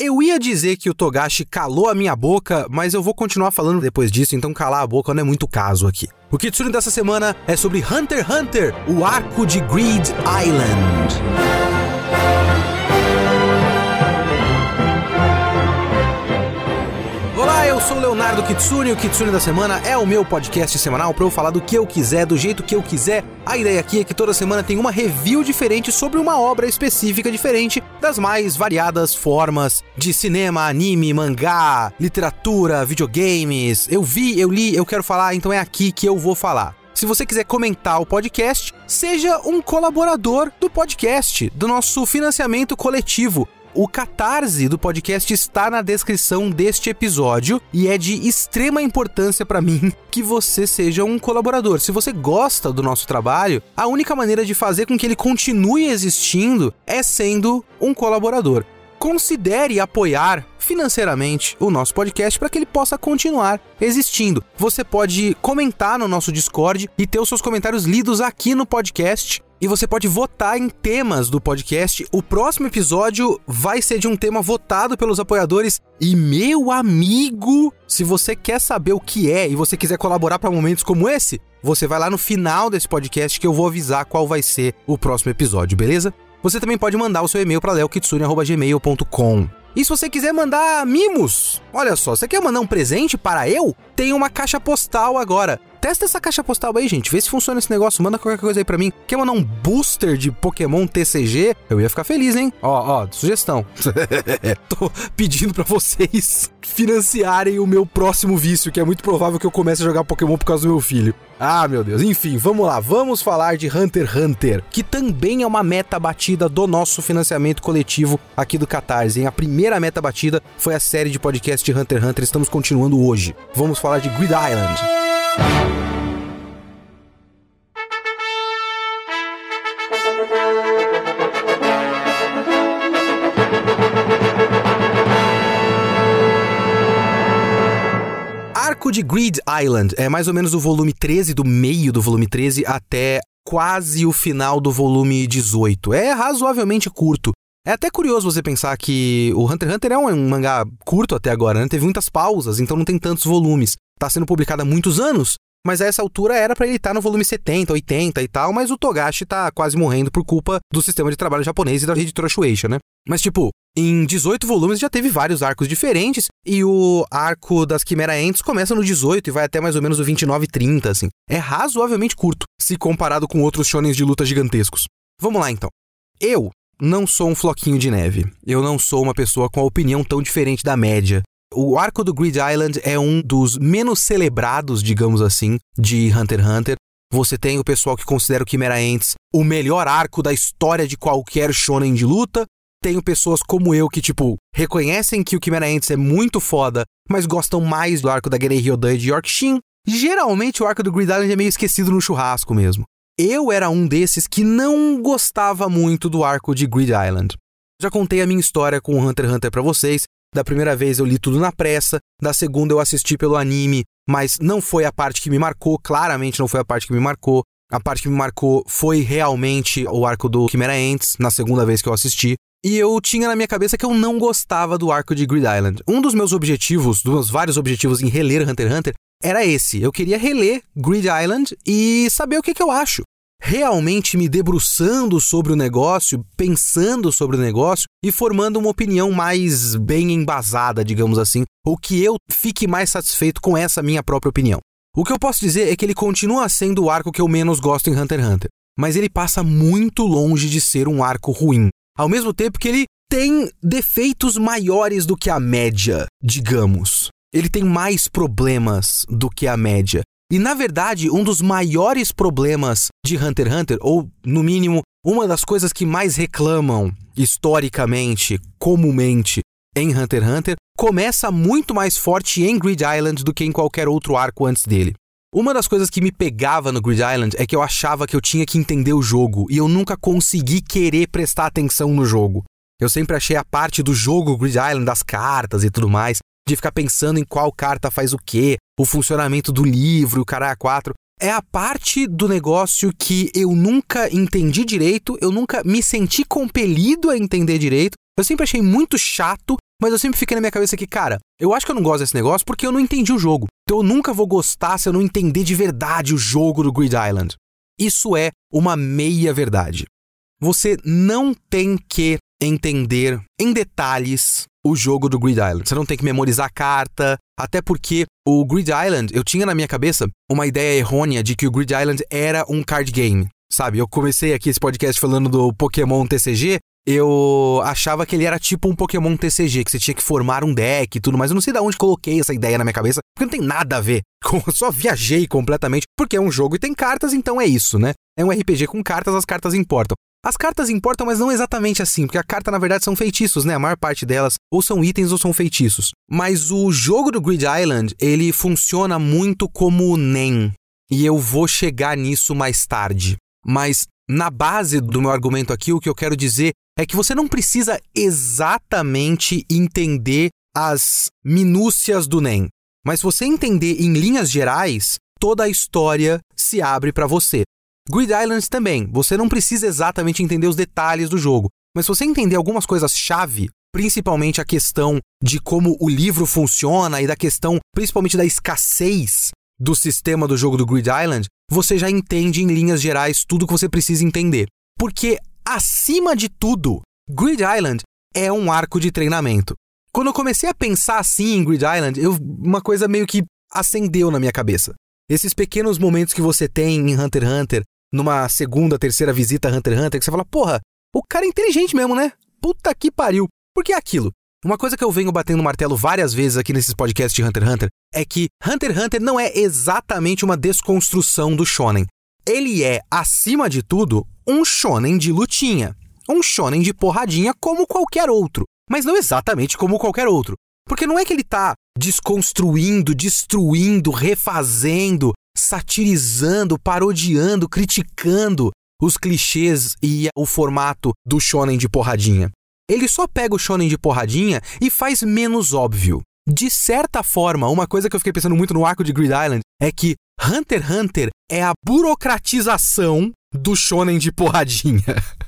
Eu ia dizer que o Togashi calou a minha boca, mas eu vou continuar falando depois disso, então calar a boca não é muito caso aqui. O Kitsune dessa semana é sobre Hunter x Hunter, o arco de Greed Island. Sou o Leonardo Kitsune. O Kitsune da Semana é o meu podcast semanal para eu falar do que eu quiser, do jeito que eu quiser. A ideia aqui é que toda semana tem uma review diferente sobre uma obra específica diferente das mais variadas formas de cinema, anime, mangá, literatura, videogames. Eu vi, eu li, eu quero falar, então é aqui que eu vou falar. Se você quiser comentar o podcast, seja um colaborador do podcast, do nosso financiamento coletivo. O catarse do podcast está na descrição deste episódio e é de extrema importância para mim que você seja um colaborador. Se você gosta do nosso trabalho, a única maneira de fazer com que ele continue existindo é sendo um colaborador. Considere apoiar financeiramente o nosso podcast para que ele possa continuar existindo. Você pode comentar no nosso Discord e ter os seus comentários lidos aqui no podcast e você pode votar em temas do podcast. O próximo episódio vai ser de um tema votado pelos apoiadores. E meu amigo, se você quer saber o que é e você quiser colaborar para momentos como esse, você vai lá no final desse podcast que eu vou avisar qual vai ser o próximo episódio, beleza? Você também pode mandar o seu e-mail para leokitsune@gmail.com. E se você quiser mandar mimos, olha só, você quer mandar um presente para eu? Tem uma caixa postal agora. Testa essa caixa postal aí, gente. Vê se funciona esse negócio. Manda qualquer coisa aí pra mim. Quer mandar um booster de Pokémon TCG? Eu ia ficar feliz, hein? Ó, ó, sugestão. Tô pedindo para vocês financiarem o meu próximo vício, que é muito provável que eu comece a jogar Pokémon por causa do meu filho. Ah, meu Deus. Enfim, vamos lá. Vamos falar de Hunter x Hunter, que também é uma meta batida do nosso financiamento coletivo aqui do Catarse. Hein? A primeira meta batida foi a série de podcast de Hunter x Hunter. Estamos continuando hoje. Vamos falar de Grid Island. Arco de Grid Island é mais ou menos o volume 13, do meio do volume 13 até quase o final do volume 18. É razoavelmente curto. É até curioso você pensar que o Hunter x Hunter é um mangá curto até agora, né? Teve muitas pausas, então não tem tantos volumes. Tá sendo publicado há muitos anos, mas a essa altura era para ele estar tá no volume 70, 80 e tal, mas o Togashi tá quase morrendo por culpa do sistema de trabalho japonês e da editora Shueisha, né? Mas tipo, em 18 volumes já teve vários arcos diferentes e o arco das Quimera Ents começa no 18 e vai até mais ou menos o 29 e 30, assim. É razoavelmente curto se comparado com outros shonens de luta gigantescos. Vamos lá então. Eu não sou um floquinho de neve. Eu não sou uma pessoa com a opinião tão diferente da média. O arco do Grid Island é um dos menos celebrados, digamos assim, de Hunter x Hunter. Você tem o pessoal que considera o Chimera Ants o melhor arco da história de qualquer shonen de luta, tenho pessoas como eu que, tipo, reconhecem que o Chimera Ants é muito foda, mas gostam mais do arco da Genei Ryodan e de Yorkshin. Geralmente o arco do Grid Island é meio esquecido no churrasco mesmo. Eu era um desses que não gostava muito do arco de Grid Island. Já contei a minha história com Hunter x Hunter para vocês. Da primeira vez eu li tudo na pressa, da segunda eu assisti pelo anime, mas não foi a parte que me marcou, claramente não foi a parte que me marcou. A parte que me marcou foi realmente o arco do Chimera Ants, na segunda vez que eu assisti. E eu tinha na minha cabeça que eu não gostava do arco de Grid Island. Um dos meus objetivos, dos meus vários objetivos em reler Hunter x Hunter, era esse. Eu queria reler Grid Island e saber o que, que eu acho. Realmente me debruçando sobre o negócio, pensando sobre o negócio e formando uma opinião mais bem embasada, digamos assim, ou que eu fique mais satisfeito com essa minha própria opinião. O que eu posso dizer é que ele continua sendo o arco que eu menos gosto em Hunter x Hunter, mas ele passa muito longe de ser um arco ruim ao mesmo tempo que ele tem defeitos maiores do que a média, digamos. Ele tem mais problemas do que a média. E na verdade, um dos maiores problemas de Hunter x Hunter, ou no mínimo, uma das coisas que mais reclamam historicamente, comumente, em Hunter x Hunter, começa muito mais forte em Grid Island do que em qualquer outro arco antes dele. Uma das coisas que me pegava no Grid Island é que eu achava que eu tinha que entender o jogo e eu nunca consegui querer prestar atenção no jogo. Eu sempre achei a parte do jogo Grid Island, das cartas e tudo mais, de ficar pensando em qual carta faz o quê, o funcionamento do livro, o cara 4. É a parte do negócio que eu nunca entendi direito, eu nunca me senti compelido a entender direito. Eu sempre achei muito chato mas eu sempre fiquei na minha cabeça que, cara, eu acho que eu não gosto desse negócio porque eu não entendi o jogo. Então eu nunca vou gostar se eu não entender de verdade o jogo do Grid Island. Isso é uma meia verdade. Você não tem que entender em detalhes o jogo do Grid Island. Você não tem que memorizar a carta, até porque o Grid Island, eu tinha na minha cabeça uma ideia errônea de que o Grid Island era um card game. Sabe, eu comecei aqui esse podcast falando do Pokémon TCG, eu achava que ele era tipo um Pokémon TCG, que você tinha que formar um deck e tudo, mas eu não sei de onde coloquei essa ideia na minha cabeça, porque não tem nada a ver. Eu só viajei completamente, porque é um jogo e tem cartas, então é isso, né? É um RPG com cartas, as cartas importam. As cartas importam, mas não exatamente assim, porque a carta na verdade são feitiços, né? A maior parte delas ou são itens ou são feitiços. Mas o jogo do Grid Island, ele funciona muito como o NEM, e eu vou chegar nisso mais tarde. Mas na base do meu argumento aqui, o que eu quero dizer é que você não precisa exatamente entender as minúcias do NEM. Mas se você entender em linhas gerais, toda a história se abre para você. Grid Islands também, você não precisa exatamente entender os detalhes do jogo, mas se você entender algumas coisas-chave, principalmente a questão de como o livro funciona e da questão principalmente da escassez do sistema do jogo do Grid Island, você já entende em linhas gerais tudo que você precisa entender. Porque, acima de tudo, Grid Island é um arco de treinamento. Quando eu comecei a pensar assim em Grid Island, eu, uma coisa meio que acendeu na minha cabeça. Esses pequenos momentos que você tem em Hunter x Hunter, numa segunda, terceira visita a Hunter x Hunter, que você fala, porra, o cara é inteligente mesmo, né? Puta que pariu. Porque é aquilo. Uma coisa que eu venho batendo martelo várias vezes aqui nesses podcasts de Hunter x Hunter é que Hunter x Hunter não é exatamente uma desconstrução do shonen. Ele é, acima de tudo, um shonen de lutinha. Um shonen de porradinha como qualquer outro. Mas não exatamente como qualquer outro. Porque não é que ele tá desconstruindo, destruindo, refazendo, satirizando, parodiando, criticando os clichês e o formato do shonen de porradinha. Ele só pega o shonen de porradinha e faz menos óbvio. De certa forma, uma coisa que eu fiquei pensando muito no arco de Grid Island é que Hunter x Hunter é a burocratização do shonen de porradinha.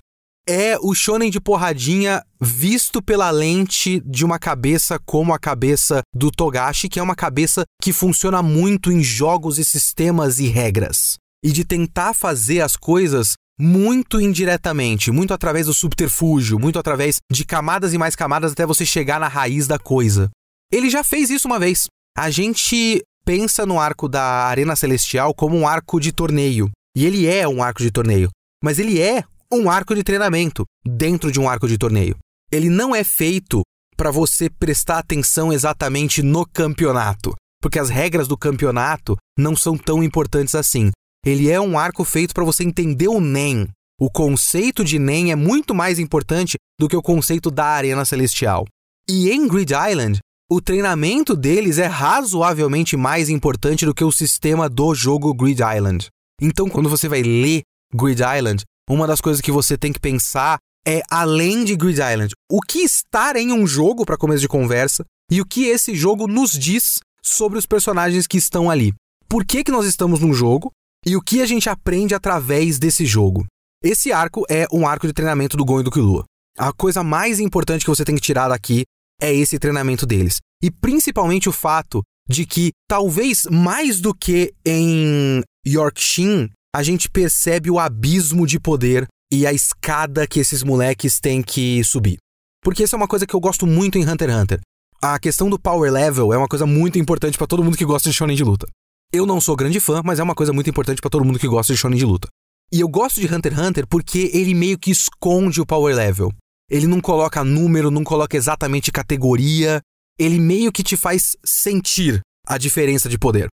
é o shonen de porradinha visto pela lente de uma cabeça como a cabeça do Togashi, que é uma cabeça que funciona muito em jogos e sistemas e regras. E de tentar fazer as coisas muito indiretamente, muito através do subterfúgio, muito através de camadas e mais camadas até você chegar na raiz da coisa. Ele já fez isso uma vez. A gente pensa no arco da Arena Celestial como um arco de torneio. E ele é um arco de torneio. Mas ele é um arco de treinamento dentro de um arco de torneio. Ele não é feito para você prestar atenção exatamente no campeonato, porque as regras do campeonato não são tão importantes assim. Ele é um arco feito para você entender o NEM. O conceito de NEM é muito mais importante do que o conceito da Arena Celestial. E em Grid Island, o treinamento deles é razoavelmente mais importante do que o sistema do jogo Grid Island. Então, quando você vai ler Grid Island, uma das coisas que você tem que pensar é além de Grid Island, o que estar em um jogo para começo de conversa e o que esse jogo nos diz sobre os personagens que estão ali. Por que, que nós estamos num jogo e o que a gente aprende através desse jogo. Esse arco é um arco de treinamento do Gon e do Killua. A coisa mais importante que você tem que tirar daqui é esse treinamento deles. E principalmente o fato de que, talvez mais do que em Yorkshin, a gente percebe o abismo de poder e a escada que esses moleques têm que subir. Porque isso é uma coisa que eu gosto muito em Hunter x Hunter. A questão do power level é uma coisa muito importante para todo mundo que gosta de shonen de luta. Eu não sou grande fã, mas é uma coisa muito importante para todo mundo que gosta de shonen de luta. E eu gosto de Hunter x Hunter porque ele meio que esconde o power level. Ele não coloca número, não coloca exatamente categoria, ele meio que te faz sentir a diferença de poder.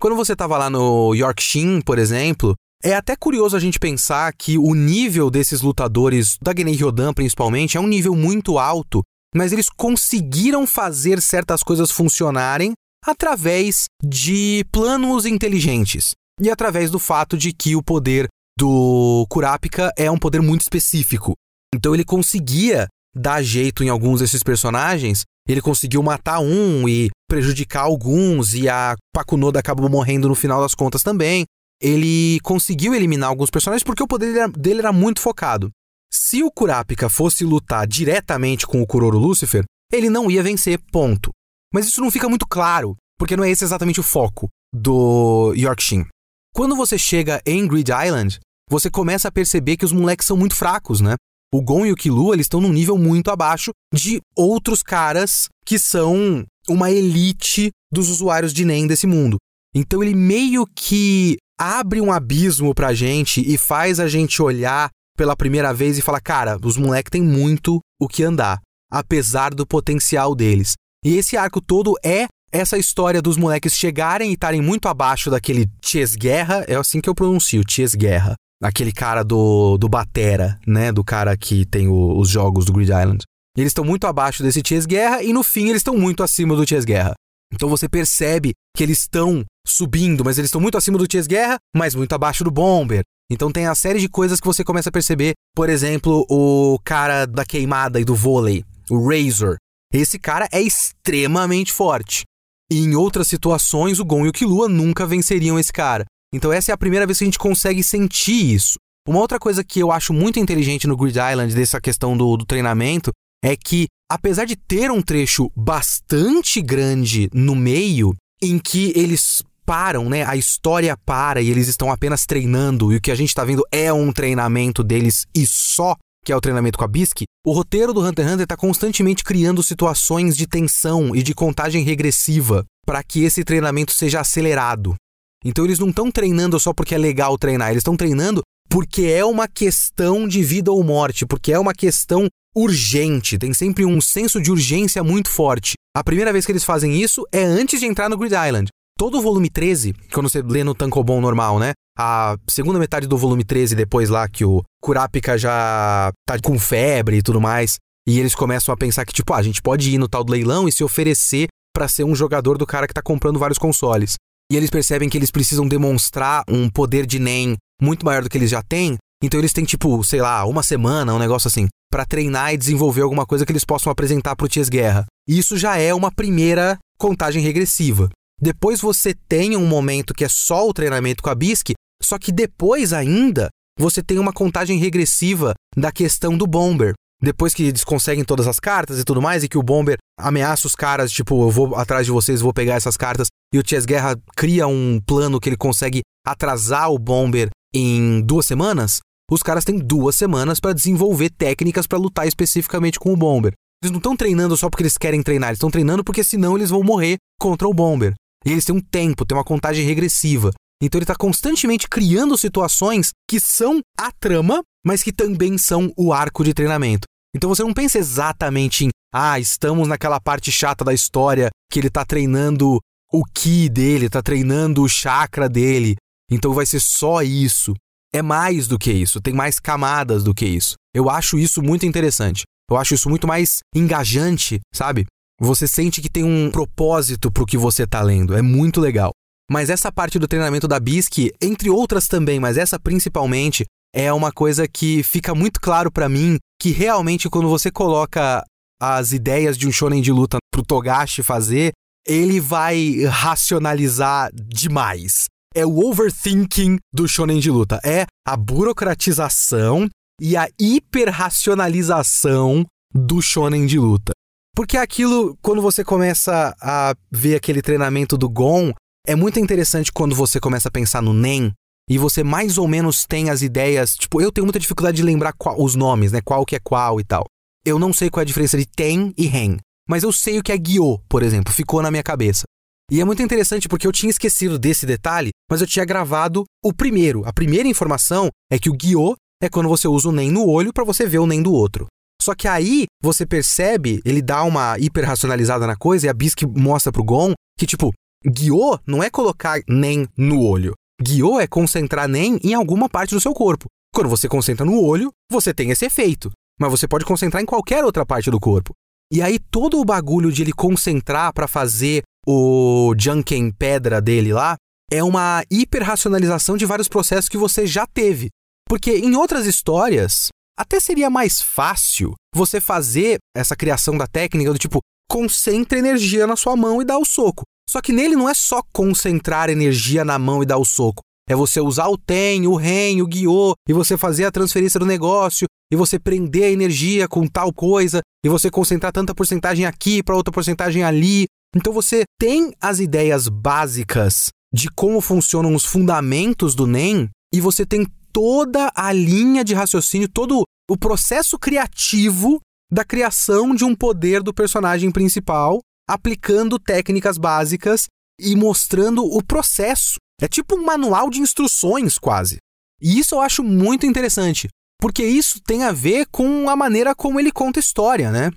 Quando você estava lá no Yorkshin, por exemplo, é até curioso a gente pensar que o nível desses lutadores, da Genei Ryodan principalmente, é um nível muito alto, mas eles conseguiram fazer certas coisas funcionarem através de planos inteligentes e através do fato de que o poder do Kurapika é um poder muito específico. Então ele conseguia dar jeito em alguns desses personagens ele conseguiu matar um e prejudicar alguns, e a Pakunoda acabou morrendo no final das contas também. Ele conseguiu eliminar alguns personagens porque o poder dele era muito focado. Se o Kurapika fosse lutar diretamente com o Kuroro Lucifer, ele não ia vencer, ponto. Mas isso não fica muito claro, porque não é esse exatamente o foco do Yorkshire. Quando você chega em Grid Island, você começa a perceber que os moleques são muito fracos, né? O Gon e o Killua, eles estão num nível muito abaixo de outros caras que são uma elite dos usuários de NEM desse mundo. Então ele meio que abre um abismo pra gente e faz a gente olhar pela primeira vez e falar: cara, os moleques têm muito o que andar, apesar do potencial deles. E esse arco todo é essa história dos moleques chegarem e estarem muito abaixo daquele Chess Guerra, é assim que eu pronuncio, Chess Guerra. Aquele cara do, do Batera, né? Do cara que tem o, os jogos do Grid Island. Eles estão muito abaixo desse Chess Guerra e no fim eles estão muito acima do Chess Guerra. Então você percebe que eles estão subindo, mas eles estão muito acima do Chess Guerra, mas muito abaixo do Bomber. Então tem a série de coisas que você começa a perceber. Por exemplo, o cara da queimada e do vôlei, o Razor. Esse cara é extremamente forte. E em outras situações, o Gon e o Killua nunca venceriam esse cara. Então essa é a primeira vez que a gente consegue sentir isso. Uma outra coisa que eu acho muito inteligente no Grid Island, dessa questão do, do treinamento, é que, apesar de ter um trecho bastante grande no meio, em que eles param, né? A história para e eles estão apenas treinando, e o que a gente está vendo é um treinamento deles e só, que é o treinamento com a Bisque, o roteiro do Hunter x Hunter está constantemente criando situações de tensão e de contagem regressiva para que esse treinamento seja acelerado. Então eles não estão treinando só porque é legal treinar, eles estão treinando porque é uma questão de vida ou morte, porque é uma questão urgente, tem sempre um senso de urgência muito forte. A primeira vez que eles fazem isso é antes de entrar no Grid Island. Todo o volume 13, quando você lê no Tankobon normal, né? A segunda metade do volume 13, depois lá que o Kurapika já tá com febre e tudo mais, e eles começam a pensar que, tipo, ah, a gente pode ir no tal do leilão e se oferecer para ser um jogador do cara que tá comprando vários consoles. E eles percebem que eles precisam demonstrar um poder de NEM muito maior do que eles já têm, então eles têm, tipo, sei lá, uma semana, um negócio assim, para treinar e desenvolver alguma coisa que eles possam apresentar pro Ties Guerra. E isso já é uma primeira contagem regressiva. Depois você tem um momento que é só o treinamento com a Bisque, só que depois ainda você tem uma contagem regressiva da questão do Bomber. Depois que eles conseguem todas as cartas e tudo mais, e que o Bomber ameaça os caras, tipo, eu vou atrás de vocês, vou pegar essas cartas, e o Chess Guerra cria um plano que ele consegue atrasar o Bomber em duas semanas, os caras têm duas semanas para desenvolver técnicas para lutar especificamente com o Bomber. Eles não estão treinando só porque eles querem treinar, eles estão treinando porque senão eles vão morrer contra o Bomber. E eles têm um tempo, têm uma contagem regressiva. Então ele está constantemente criando situações que são a trama, mas que também são o arco de treinamento. Então você não pensa exatamente em, ah, estamos naquela parte chata da história que ele está treinando o ki dele, está treinando o chakra dele. Então vai ser só isso é mais do que isso, tem mais camadas do que isso. Eu acho isso muito interessante. Eu acho isso muito mais engajante, sabe? Você sente que tem um propósito pro que você tá lendo. É muito legal. Mas essa parte do treinamento da Bisque, entre outras também, mas essa principalmente, é uma coisa que fica muito claro para mim que realmente quando você coloca as ideias de um shonen de luta pro Togashi fazer, ele vai racionalizar demais é o overthinking do shonen de luta. É a burocratização e a hiperracionalização do shonen de luta. Porque aquilo, quando você começa a ver aquele treinamento do Gon, é muito interessante quando você começa a pensar no Nen e você mais ou menos tem as ideias. Tipo, eu tenho muita dificuldade de lembrar qual, os nomes, né? Qual que é qual e tal. Eu não sei qual é a diferença de Ten e Ren. Mas eu sei o que é Gyo, por exemplo, ficou na minha cabeça. E é muito interessante porque eu tinha esquecido desse detalhe, mas eu tinha gravado o primeiro. A primeira informação é que o guiô é quando você usa o nem no olho para você ver o nem do outro. Só que aí você percebe, ele dá uma hiperracionalizada na coisa e a Bisque mostra pro Gon que, tipo, guiô não é colocar nem no olho. Guiô é concentrar nem em alguma parte do seu corpo. Quando você concentra no olho, você tem esse efeito. Mas você pode concentrar em qualquer outra parte do corpo. E aí todo o bagulho de ele concentrar para fazer o Junken Pedra dele lá, é uma hiperracionalização de vários processos que você já teve. Porque em outras histórias, até seria mais fácil você fazer essa criação da técnica do tipo, concentra energia na sua mão e dá o soco. Só que nele não é só concentrar energia na mão e dar o soco. É você usar o TEM, o REM, o guiô, e você fazer a transferência do negócio. e você prender a energia com tal coisa e você concentrar tanta porcentagem aqui para outra porcentagem ali. Então você tem as ideias básicas de como funcionam os fundamentos do NEM e você tem toda a linha de raciocínio, todo o processo criativo da criação de um poder do personagem principal, aplicando técnicas básicas e mostrando o processo. É tipo um manual de instruções, quase. E isso eu acho muito interessante, porque isso tem a ver com a maneira como ele conta história, né?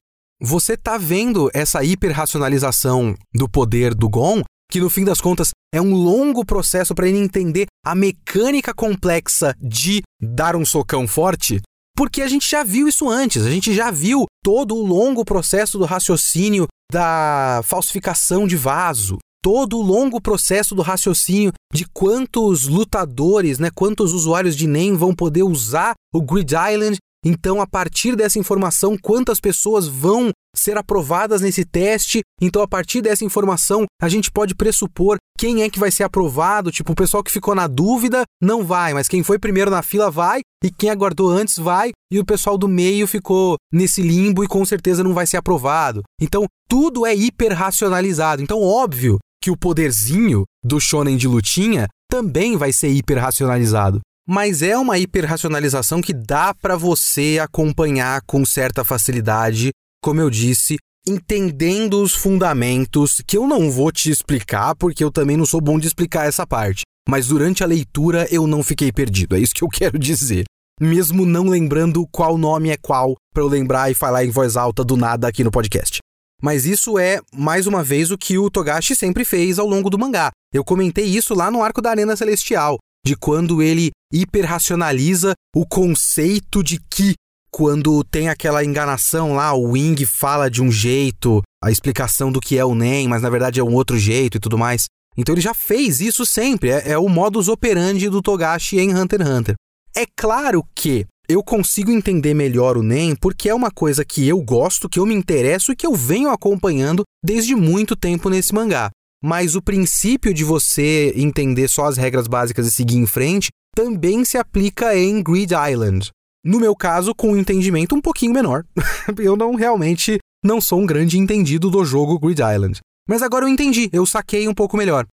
Você tá vendo essa hiperracionalização do poder do Gon, que no fim das contas é um longo processo para ele entender a mecânica complexa de dar um socão forte, porque a gente já viu isso antes, a gente já viu todo o longo processo do raciocínio da falsificação de vaso, todo o longo processo do raciocínio de quantos lutadores, né, quantos usuários de NEM vão poder usar o Grid Island. Então, a partir dessa informação, quantas pessoas vão ser aprovadas nesse teste. Então, a partir dessa informação, a gente pode pressupor quem é que vai ser aprovado. Tipo, o pessoal que ficou na dúvida não vai, mas quem foi primeiro na fila vai, e quem aguardou antes vai, e o pessoal do meio ficou nesse limbo e com certeza não vai ser aprovado. Então, tudo é hiperracionalizado. Então, óbvio que o poderzinho do shonen de lutinha também vai ser hiperracionalizado. Mas é uma hiperracionalização que dá para você acompanhar com certa facilidade como eu disse, entendendo os fundamentos, que eu não vou te explicar, porque eu também não sou bom de explicar essa parte. Mas durante a leitura eu não fiquei perdido, é isso que eu quero dizer. Mesmo não lembrando qual nome é qual, para eu lembrar e falar em voz alta do nada aqui no podcast. Mas isso é, mais uma vez, o que o Togashi sempre fez ao longo do mangá. Eu comentei isso lá no arco da Arena Celestial, de quando ele hiperracionaliza o conceito de Ki quando tem aquela enganação lá, o Wing fala de um jeito, a explicação do que é o NEM, mas na verdade é um outro jeito e tudo mais. Então ele já fez isso sempre, é, é o modus operandi do Togashi em Hunter x Hunter. É claro que eu consigo entender melhor o NEM porque é uma coisa que eu gosto, que eu me interesso e que eu venho acompanhando desde muito tempo nesse mangá. Mas o princípio de você entender só as regras básicas e seguir em frente também se aplica em Grid Island. No meu caso, com um entendimento um pouquinho menor. eu não realmente não sou um grande entendido do jogo Grid Island. Mas agora eu entendi, eu saquei um pouco melhor.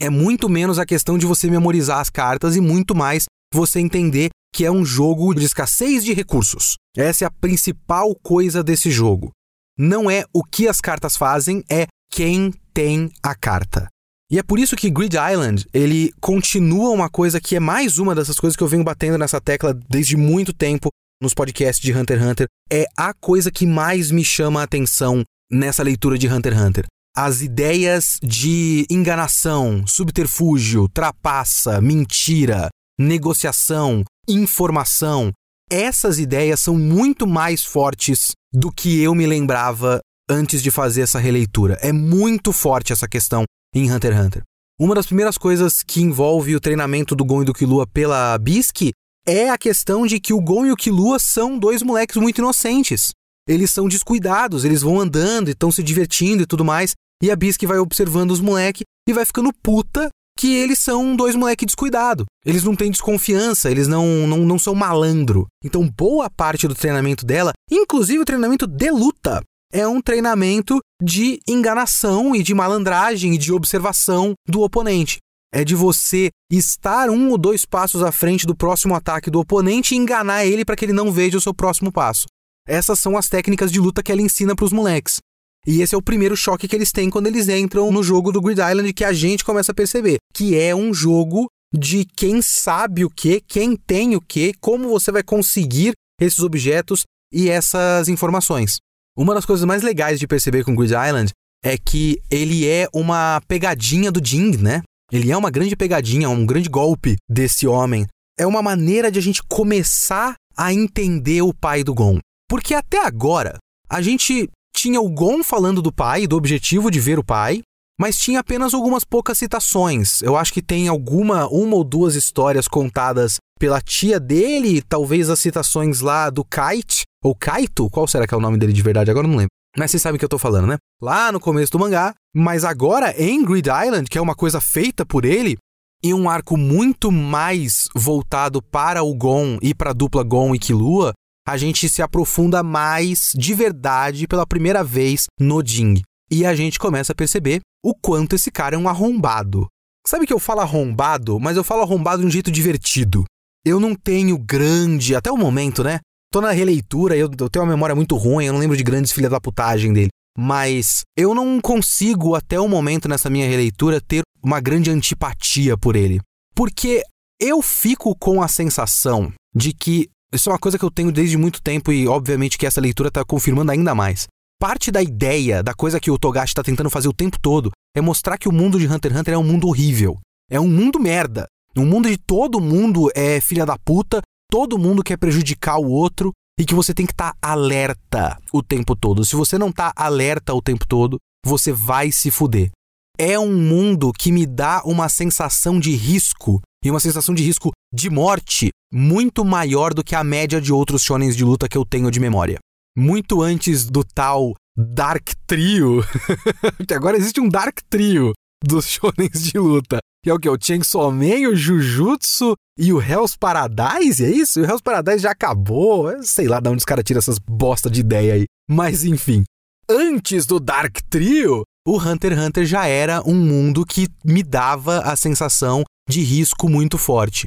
É muito menos a questão de você memorizar as cartas e muito mais você entender que é um jogo de escassez de recursos. Essa é a principal coisa desse jogo. Não é o que as cartas fazem, é quem tem a carta. E é por isso que Grid Island, ele continua uma coisa que é mais uma dessas coisas que eu venho batendo nessa tecla desde muito tempo nos podcasts de Hunter x Hunter. É a coisa que mais me chama a atenção nessa leitura de Hunter x Hunter. As ideias de enganação, subterfúgio, trapaça, mentira, negociação, informação. Essas ideias são muito mais fortes do que eu me lembrava antes de fazer essa releitura. É muito forte essa questão em Hunter x Hunter. Uma das primeiras coisas que envolve o treinamento do Gon e do Killua pela Bisque é a questão de que o Gon e o Killua são dois moleques muito inocentes. Eles são descuidados, eles vão andando e estão se divertindo e tudo mais, e a Bisque vai observando os moleques e vai ficando puta que eles são dois moleques descuidados. Eles não têm desconfiança, eles não, não, não são malandro. Então, boa parte do treinamento dela, inclusive o treinamento de luta, é um treinamento de enganação e de malandragem e de observação do oponente. É de você estar um ou dois passos à frente do próximo ataque do oponente e enganar ele para que ele não veja o seu próximo passo. Essas são as técnicas de luta que ela ensina para os moleques. E esse é o primeiro choque que eles têm quando eles entram no jogo do Grid Island que a gente começa a perceber, que é um jogo de quem sabe o que, quem tem o que, como você vai conseguir esses objetos e essas informações. Uma das coisas mais legais de perceber com Grid Island é que ele é uma pegadinha do Jing, né? Ele é uma grande pegadinha, um grande golpe desse homem. É uma maneira de a gente começar a entender o pai do Gon. Porque até agora, a gente tinha o Gon falando do pai, do objetivo de ver o pai, mas tinha apenas algumas poucas citações. Eu acho que tem alguma, uma ou duas histórias contadas pela tia dele, talvez as citações lá do Kite, ou Kaito, qual será que é o nome dele de verdade? Agora não lembro. Mas vocês sabem o que eu tô falando, né? Lá no começo do mangá, mas agora em Grid Island, que é uma coisa feita por ele, e um arco muito mais voltado para o Gon e para a dupla Gon e Killua, a gente se aprofunda mais de verdade pela primeira vez no Jing. E a gente começa a perceber o quanto esse cara é um arrombado. Sabe que eu falo arrombado, mas eu falo arrombado de um jeito divertido. Eu não tenho grande, até o momento, né? Tô na releitura, eu, eu tenho uma memória muito ruim, eu não lembro de grandes filha da putagem dele. Mas eu não consigo, até o momento nessa minha releitura, ter uma grande antipatia por ele. Porque eu fico com a sensação de que. Isso é uma coisa que eu tenho desde muito tempo e, obviamente, que essa leitura está confirmando ainda mais. Parte da ideia, da coisa que o Togashi está tentando fazer o tempo todo, é mostrar que o mundo de Hunter x Hunter é um mundo horrível. É um mundo merda. Um mundo de todo mundo é filha da puta, todo mundo quer prejudicar o outro e que você tem que estar tá alerta o tempo todo. Se você não tá alerta o tempo todo, você vai se fuder. É um mundo que me dá uma sensação de risco e uma sensação de risco de morte muito maior do que a média de outros shonens de luta que eu tenho de memória. Muito antes do tal Dark Trio, que agora existe um Dark Trio dos shonens de luta, que é o que? O Chainsaw Man, o Jujutsu e o Hell's Paradise, é isso? E o Hell's Paradise já acabou, sei lá de onde os caras tiram essas bosta de ideia aí. Mas enfim, antes do Dark Trio, o Hunter x Hunter já era um mundo que me dava a sensação de risco muito forte.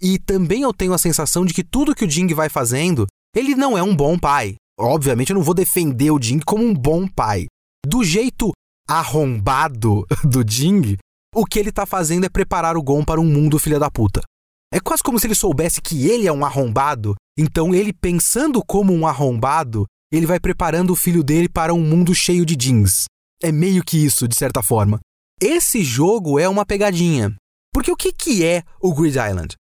E também eu tenho a sensação de que tudo que o Jing vai fazendo, ele não é um bom pai. Obviamente eu não vou defender o Jing como um bom pai. Do jeito arrombado do Jing, o que ele tá fazendo é preparar o Gon para um mundo filha da puta. É quase como se ele soubesse que ele é um arrombado, então ele pensando como um arrombado, ele vai preparando o filho dele para um mundo cheio de jeans. É meio que isso, de certa forma. Esse jogo é uma pegadinha. Porque o que, que é o Grid Island?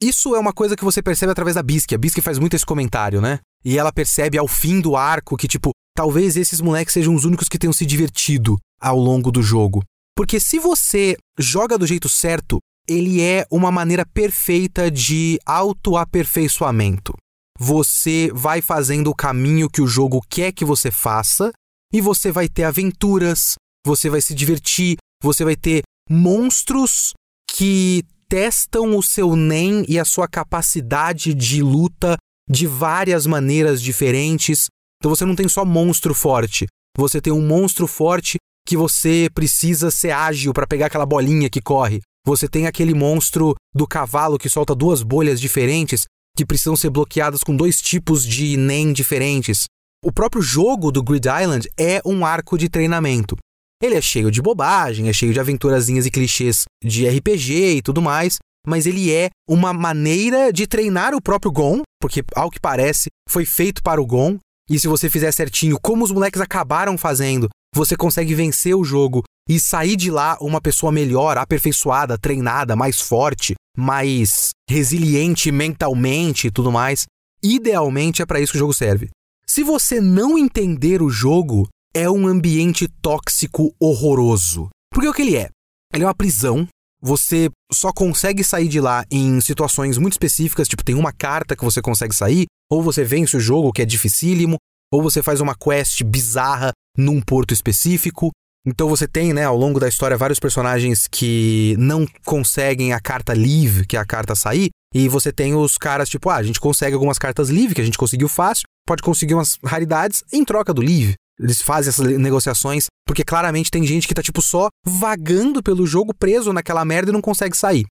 Isso é uma coisa que você percebe através da Bisque. A Bisque faz muito esse comentário, né? E ela percebe ao fim do arco que, tipo, talvez esses moleques sejam os únicos que tenham se divertido ao longo do jogo. Porque se você joga do jeito certo, ele é uma maneira perfeita de autoaperfeiçoamento. Você vai fazendo o caminho que o jogo quer que você faça e você vai ter aventuras, você vai se divertir, você vai ter monstros que testam o seu NEM e a sua capacidade de luta de várias maneiras diferentes. Então você não tem só monstro forte, você tem um monstro forte que você precisa ser ágil para pegar aquela bolinha que corre. Você tem aquele monstro do cavalo que solta duas bolhas diferentes que precisam ser bloqueadas com dois tipos de NEM diferentes. O próprio jogo do Grid Island é um arco de treinamento. Ele é cheio de bobagem, é cheio de aventurazinhas e clichês de RPG e tudo mais, mas ele é uma maneira de treinar o próprio Gon, porque ao que parece foi feito para o Gon, e se você fizer certinho como os moleques acabaram fazendo, você consegue vencer o jogo e sair de lá uma pessoa melhor, aperfeiçoada, treinada, mais forte, mais resiliente mentalmente e tudo mais. Idealmente é para isso que o jogo serve. Se você não entender o jogo, é um ambiente tóxico horroroso. Porque o que ele é? Ele é uma prisão. Você só consegue sair de lá em situações muito específicas, tipo, tem uma carta que você consegue sair, ou você vence o jogo, que é dificílimo, ou você faz uma quest bizarra num porto específico. Então você tem, né, ao longo da história, vários personagens que não conseguem a carta Leave, que é a carta sair, e você tem os caras tipo, ah, a gente consegue algumas cartas Leave, que a gente conseguiu fácil, pode conseguir umas raridades em troca do Leave. Eles fazem essas negociações, porque claramente tem gente que tá, tipo, só vagando pelo jogo, preso naquela merda e não consegue sair.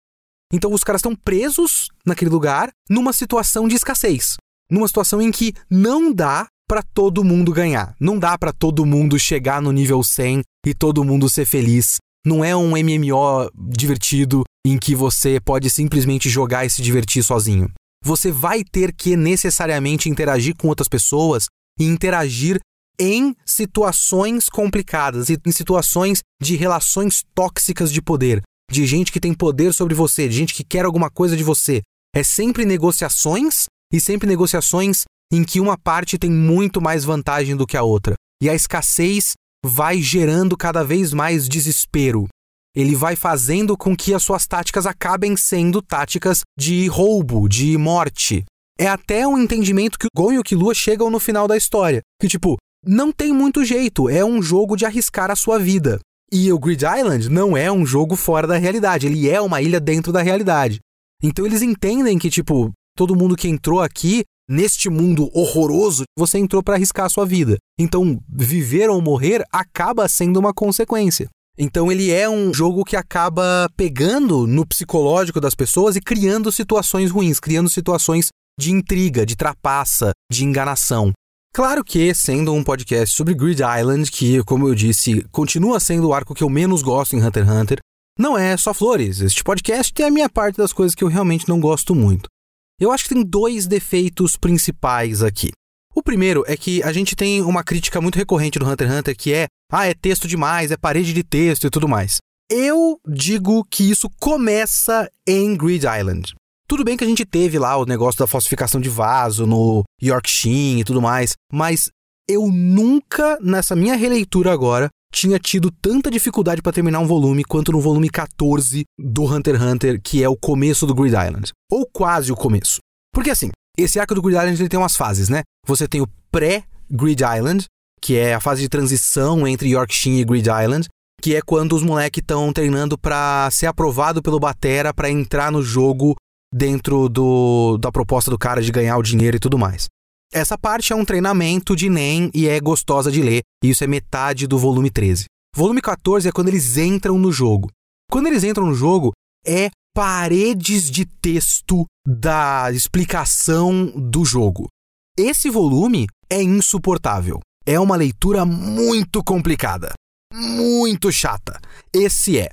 Então os caras estão presos naquele lugar, numa situação de escassez. Numa situação em que não dá para todo mundo ganhar. Não dá para todo mundo chegar no nível 100 e todo mundo ser feliz. Não é um MMO divertido em que você pode simplesmente jogar e se divertir sozinho. Você vai ter que necessariamente interagir com outras pessoas e interagir em situações complicadas em situações de relações tóxicas de poder, de gente que tem poder sobre você, de gente que quer alguma coisa de você. É sempre negociações e sempre negociações em que uma parte tem muito mais vantagem do que a outra. E a escassez vai gerando cada vez mais desespero. Ele vai fazendo com que as suas táticas acabem sendo táticas de roubo, de morte. É até um entendimento que o Gon e o Killua chegam no final da história. Que, tipo, não tem muito jeito, é um jogo de arriscar a sua vida. E o Grid Island não é um jogo fora da realidade, ele é uma ilha dentro da realidade. Então eles entendem que, tipo, todo mundo que entrou aqui neste mundo horroroso, você entrou para arriscar a sua vida. Então, viver ou morrer acaba sendo uma consequência. Então ele é um jogo que acaba pegando no psicológico das pessoas e criando situações ruins, criando situações de intriga, de trapaça, de enganação. Claro que, sendo um podcast sobre Grid Island, que, como eu disse, continua sendo o arco que eu menos gosto em Hunter x Hunter, não é só flores. Este podcast tem a minha parte das coisas que eu realmente não gosto muito. Eu acho que tem dois defeitos principais aqui. O primeiro é que a gente tem uma crítica muito recorrente do Hunter x Hunter que é ah, é texto demais, é parede de texto e tudo mais. Eu digo que isso começa em Grid Island. Tudo bem que a gente teve lá o negócio da falsificação de vaso no Yorkshire e tudo mais, mas eu nunca, nessa minha releitura agora, tinha tido tanta dificuldade para terminar um volume quanto no volume 14 do Hunter x Hunter, que é o começo do Grid Island. Ou quase o começo. Porque assim, esse arco do Grid Island ele tem umas fases, né? Você tem o pré-Grid Island, que é a fase de transição entre Yorkshire e Grid Island, que é quando os moleques estão treinando para ser aprovado pelo Batera para entrar no jogo dentro do, da proposta do cara de ganhar o dinheiro e tudo mais. Essa parte é um treinamento de NEM e é gostosa de ler, e isso é metade do volume 13. Volume 14 é quando eles entram no jogo. Quando eles entram no jogo, é paredes de texto da explicação do jogo. Esse volume é insuportável. É uma leitura muito complicada. Muito chata. Esse é.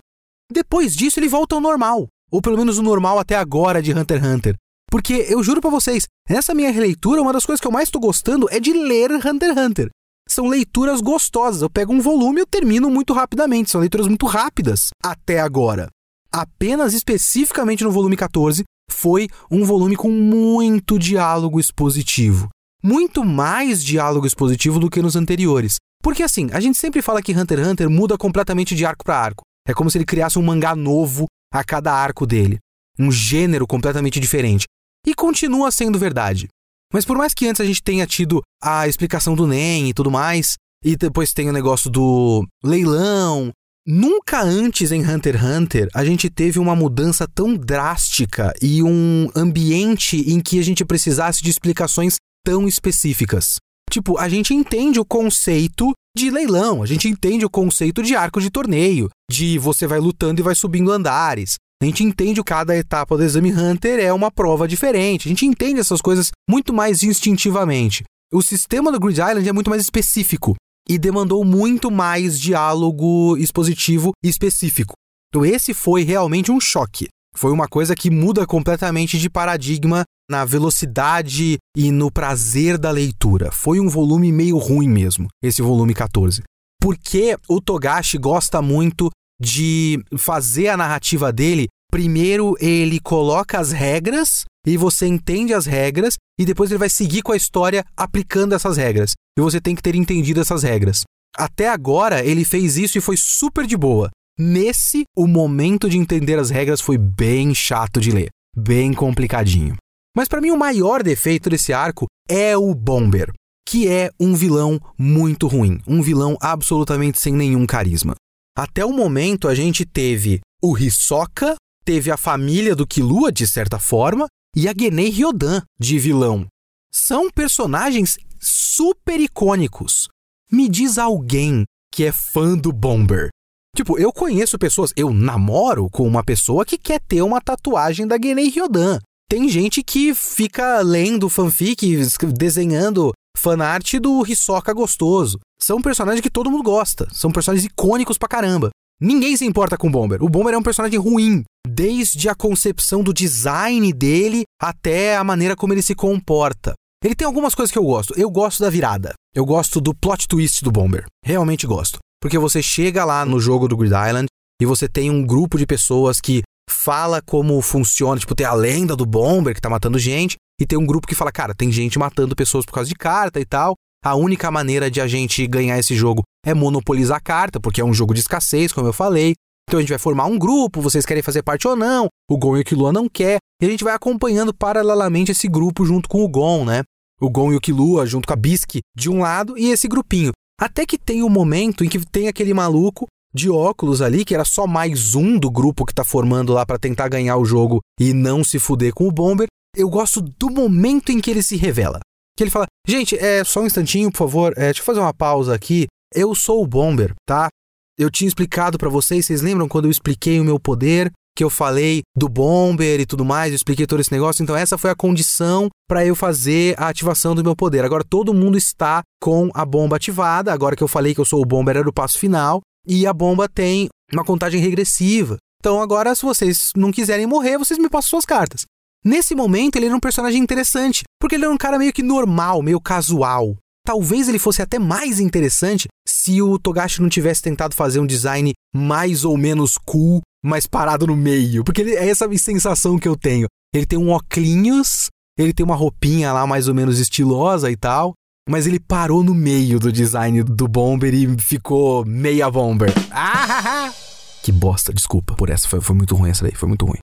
Depois disso, ele volta ao normal. Ou pelo menos o normal até agora de Hunter x Hunter. Porque eu juro para vocês, nessa minha releitura, uma das coisas que eu mais tô gostando é de ler Hunter x Hunter. São leituras gostosas. Eu pego um volume e eu termino muito rapidamente. São leituras muito rápidas até agora. Apenas especificamente no volume 14 foi um volume com muito diálogo expositivo muito mais diálogo expositivo do que nos anteriores. Porque assim, a gente sempre fala que Hunter x Hunter muda completamente de arco para arco. É como se ele criasse um mangá novo a cada arco dele. Um gênero completamente diferente. E continua sendo verdade. Mas por mais que antes a gente tenha tido a explicação do NEM e tudo mais, e depois tem o negócio do leilão, nunca antes em Hunter x Hunter a gente teve uma mudança tão drástica e um ambiente em que a gente precisasse de explicações tão específicas. Tipo, a gente entende o conceito de leilão, a gente entende o conceito de arco de torneio, de você vai lutando e vai subindo andares. A gente entende que cada etapa do Exame Hunter é uma prova diferente. A gente entende essas coisas muito mais instintivamente. O sistema do Grid Island é muito mais específico e demandou muito mais diálogo expositivo específico. Então, esse foi realmente um choque. Foi uma coisa que muda completamente de paradigma na velocidade e no prazer da leitura. Foi um volume meio ruim mesmo, esse volume 14. Porque o Togashi gosta muito de fazer a narrativa dele. Primeiro ele coloca as regras e você entende as regras e depois ele vai seguir com a história aplicando essas regras. E você tem que ter entendido essas regras. Até agora ele fez isso e foi super de boa. Nesse, o momento de entender as regras foi bem chato de ler, bem complicadinho. Mas para mim o maior defeito desse arco é o Bomber, que é um vilão muito ruim, um vilão absolutamente sem nenhum carisma. Até o momento a gente teve o Hisoka, teve a família do Killua de certa forma e a Genei Ryodan de vilão. São personagens super icônicos. Me diz alguém que é fã do Bomber Tipo, eu conheço pessoas, eu namoro com uma pessoa que quer ter uma tatuagem da Genei Ryodan. Tem gente que fica lendo fanfic, desenhando fanart do Hisoka gostoso. São personagens que todo mundo gosta, são personagens icônicos pra caramba. Ninguém se importa com o Bomber. O Bomber é um personagem ruim, desde a concepção do design dele até a maneira como ele se comporta. Ele tem algumas coisas que eu gosto. Eu gosto da virada. Eu gosto do plot twist do Bomber. Realmente gosto. Porque você chega lá no jogo do Grid Island e você tem um grupo de pessoas que fala como funciona, tipo, tem a lenda do Bomber que tá matando gente, e tem um grupo que fala, cara, tem gente matando pessoas por causa de carta e tal. A única maneira de a gente ganhar esse jogo é monopolizar a carta, porque é um jogo de escassez, como eu falei. Então a gente vai formar um grupo, vocês querem fazer parte ou não, o Gon e o Killua não quer, e a gente vai acompanhando paralelamente esse grupo junto com o Gon, né? O Gon e o Killua junto com a Bisque de um lado e esse grupinho. Até que tem um momento em que tem aquele maluco de óculos ali, que era só mais um do grupo que tá formando lá para tentar ganhar o jogo e não se fuder com o Bomber. eu gosto do momento em que ele se revela. Que ele fala: Gente, é só um instantinho, por favor, é, deixa eu fazer uma pausa aqui. Eu sou o Bomber, tá? Eu tinha explicado para vocês, vocês lembram quando eu expliquei o meu poder? Que eu falei do Bomber e tudo mais, eu expliquei todo esse negócio. Então, essa foi a condição para eu fazer a ativação do meu poder. Agora, todo mundo está com a bomba ativada. Agora que eu falei que eu sou o Bomber, era o passo final. E a bomba tem uma contagem regressiva. Então, agora, se vocês não quiserem morrer, vocês me passam suas cartas. Nesse momento, ele era um personagem interessante, porque ele era um cara meio que normal, meio casual. Talvez ele fosse até mais interessante se o Togashi não tivesse tentado fazer um design mais ou menos cool, mas parado no meio. Porque ele, é essa sensação que eu tenho. Ele tem um óculos, ele tem uma roupinha lá mais ou menos estilosa e tal, mas ele parou no meio do design do Bomber e ficou meia Bomber. Ah, que bosta, desculpa por essa, foi, foi muito ruim essa daí, foi muito ruim.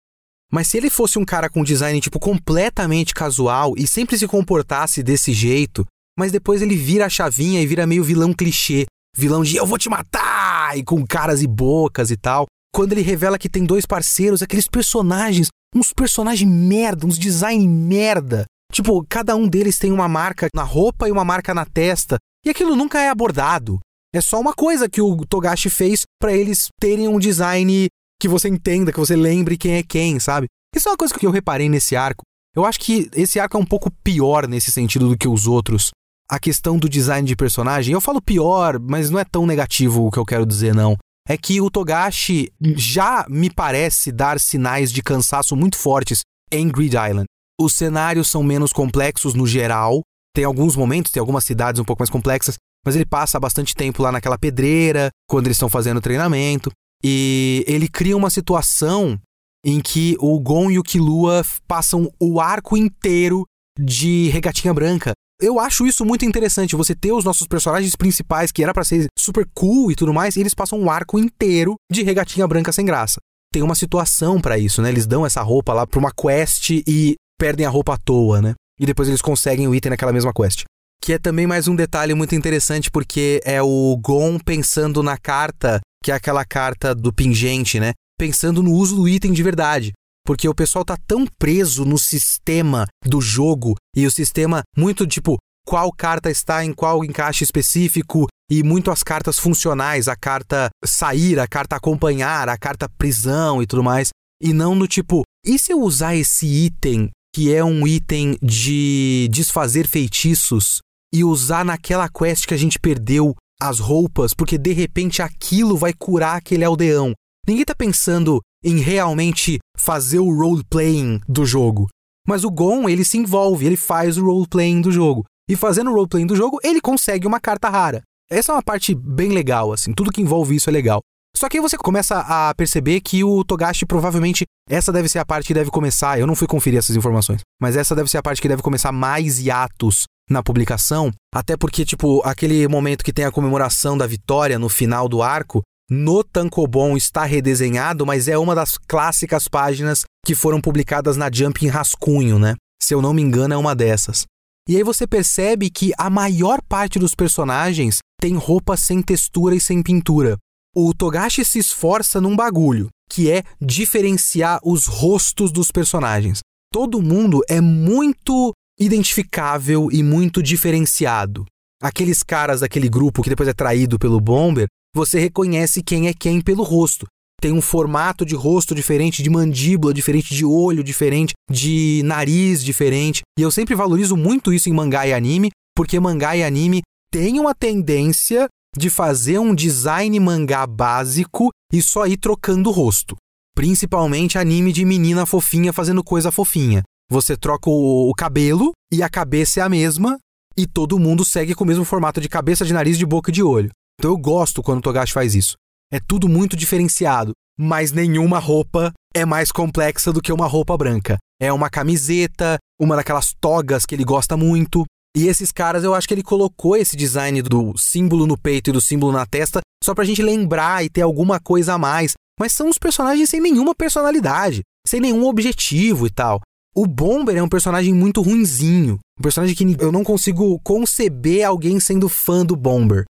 Mas se ele fosse um cara com design tipo completamente casual e sempre se comportasse desse jeito, mas depois ele vira a chavinha e vira meio vilão clichê, vilão de eu vou te matar e com caras e bocas e tal. Quando ele revela que tem dois parceiros, aqueles personagens, uns personagens merda, uns design merda. Tipo, cada um deles tem uma marca na roupa e uma marca na testa, e aquilo nunca é abordado. É só uma coisa que o Togashi fez para eles terem um design que você entenda, que você lembre quem é quem, sabe? Isso é uma coisa que eu reparei nesse arco. Eu acho que esse arco é um pouco pior nesse sentido do que os outros. A questão do design de personagem, eu falo pior, mas não é tão negativo o que eu quero dizer, não. É que o Togashi já me parece dar sinais de cansaço muito fortes em Grid Island. Os cenários são menos complexos no geral, tem alguns momentos, tem algumas cidades um pouco mais complexas, mas ele passa bastante tempo lá naquela pedreira, quando eles estão fazendo treinamento. E ele cria uma situação em que o Gon e o Killua passam o arco inteiro de regatinha branca. Eu acho isso muito interessante, você ter os nossos personagens principais, que era para ser super cool e tudo mais, e eles passam um arco inteiro de regatinha branca sem graça. Tem uma situação para isso, né? Eles dão essa roupa lá pra uma quest e perdem a roupa à toa, né? E depois eles conseguem o item naquela mesma quest. Que é também mais um detalhe muito interessante, porque é o Gon pensando na carta que é aquela carta do pingente, né? Pensando no uso do item de verdade. Porque o pessoal tá tão preso no sistema do jogo e o sistema muito tipo qual carta está em qual encaixe específico e muito as cartas funcionais, a carta sair, a carta acompanhar, a carta prisão e tudo mais, e não no tipo, e se eu usar esse item que é um item de desfazer feitiços e usar naquela quest que a gente perdeu as roupas, porque de repente aquilo vai curar aquele aldeão. Ninguém tá pensando em realmente fazer o role-playing do jogo. Mas o Gon, ele se envolve, ele faz o role-playing do jogo. E fazendo o role-playing do jogo, ele consegue uma carta rara. Essa é uma parte bem legal, assim, tudo que envolve isso é legal. Só que aí você começa a perceber que o Togashi provavelmente essa deve ser a parte que deve começar. Eu não fui conferir essas informações, mas essa deve ser a parte que deve começar mais hiatos na publicação, até porque, tipo, aquele momento que tem a comemoração da vitória no final do arco, no Tankobon está redesenhado, mas é uma das clássicas páginas que foram publicadas na Jump em rascunho, né? Se eu não me engano, é uma dessas. E aí você percebe que a maior parte dos personagens tem roupa sem textura e sem pintura. O Togashi se esforça num bagulho, que é diferenciar os rostos dos personagens. Todo mundo é muito identificável e muito diferenciado. Aqueles caras daquele grupo que depois é traído pelo Bomber, você reconhece quem é quem pelo rosto. Tem um formato de rosto diferente, de mandíbula diferente, de olho diferente, de nariz diferente. E eu sempre valorizo muito isso em mangá e anime, porque mangá e anime têm uma tendência de fazer um design mangá básico e só ir trocando o rosto. Principalmente anime de menina fofinha fazendo coisa fofinha. Você troca o, o cabelo e a cabeça é a mesma e todo mundo segue com o mesmo formato de cabeça, de nariz, de boca e de olho. Então eu gosto quando o Togashi faz isso. É tudo muito diferenciado, mas nenhuma roupa é mais complexa do que uma roupa branca. É uma camiseta, uma daquelas togas que ele gosta muito. E esses caras, eu acho que ele colocou esse design do símbolo no peito e do símbolo na testa só pra gente lembrar e ter alguma coisa a mais. Mas são os personagens sem nenhuma personalidade, sem nenhum objetivo e tal. O Bomber é um personagem muito ruinzinho. Um personagem que eu não consigo conceber alguém sendo fã do Bomber.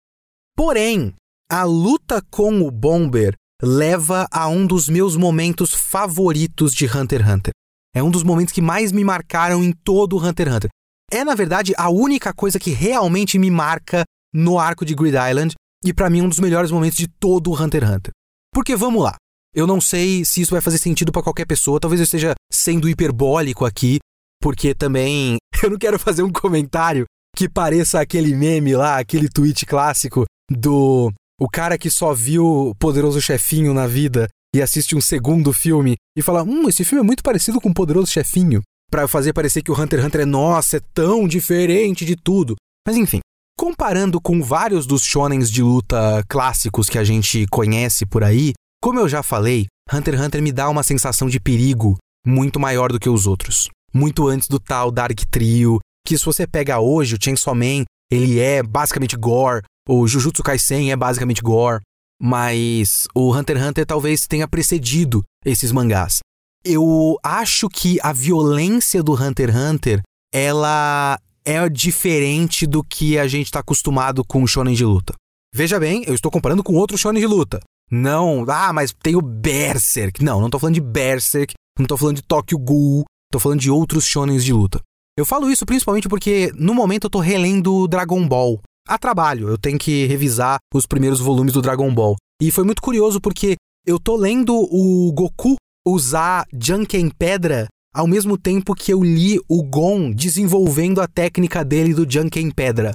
Porém, a luta com o Bomber leva a um dos meus momentos favoritos de Hunter x Hunter. É um dos momentos que mais me marcaram em todo o Hunter x Hunter. É, na verdade, a única coisa que realmente me marca no arco de Grid Island e para mim um dos melhores momentos de todo o Hunter x Hunter. Porque vamos lá. Eu não sei se isso vai fazer sentido para qualquer pessoa, talvez eu esteja sendo hiperbólico aqui, porque também eu não quero fazer um comentário que pareça aquele meme lá, aquele tweet clássico do o cara que só viu Poderoso Chefinho na vida e assiste um segundo filme e fala: Hum, esse filme é muito parecido com Poderoso Chefinho. Pra fazer parecer que o Hunter x Hunter é, nossa, é tão diferente de tudo. Mas enfim, comparando com vários dos shonens de luta clássicos que a gente conhece por aí, como eu já falei, Hunter x Hunter me dá uma sensação de perigo muito maior do que os outros. Muito antes do tal Dark Trio, que se você pega hoje, o Chainsaw Man, ele é basicamente gore, o Jujutsu Kaisen é basicamente gore, mas o Hunter x Hunter talvez tenha precedido esses mangás. Eu acho que a violência do Hunter x Hunter, ela é diferente do que a gente está acostumado com o shonen de luta. Veja bem, eu estou comparando com outro shonen de luta. Não, ah, mas tem o Berserk. Não, não estou falando de Berserk, não estou falando de Tokyo Ghoul, estou falando de outros shonens de luta. Eu falo isso principalmente porque no momento eu estou relendo Dragon Ball a trabalho. Eu tenho que revisar os primeiros volumes do Dragon Ball. E foi muito curioso porque eu tô lendo o Goku usar Janken Pedra ao mesmo tempo que eu li o Gon desenvolvendo a técnica dele do Janken Pedra.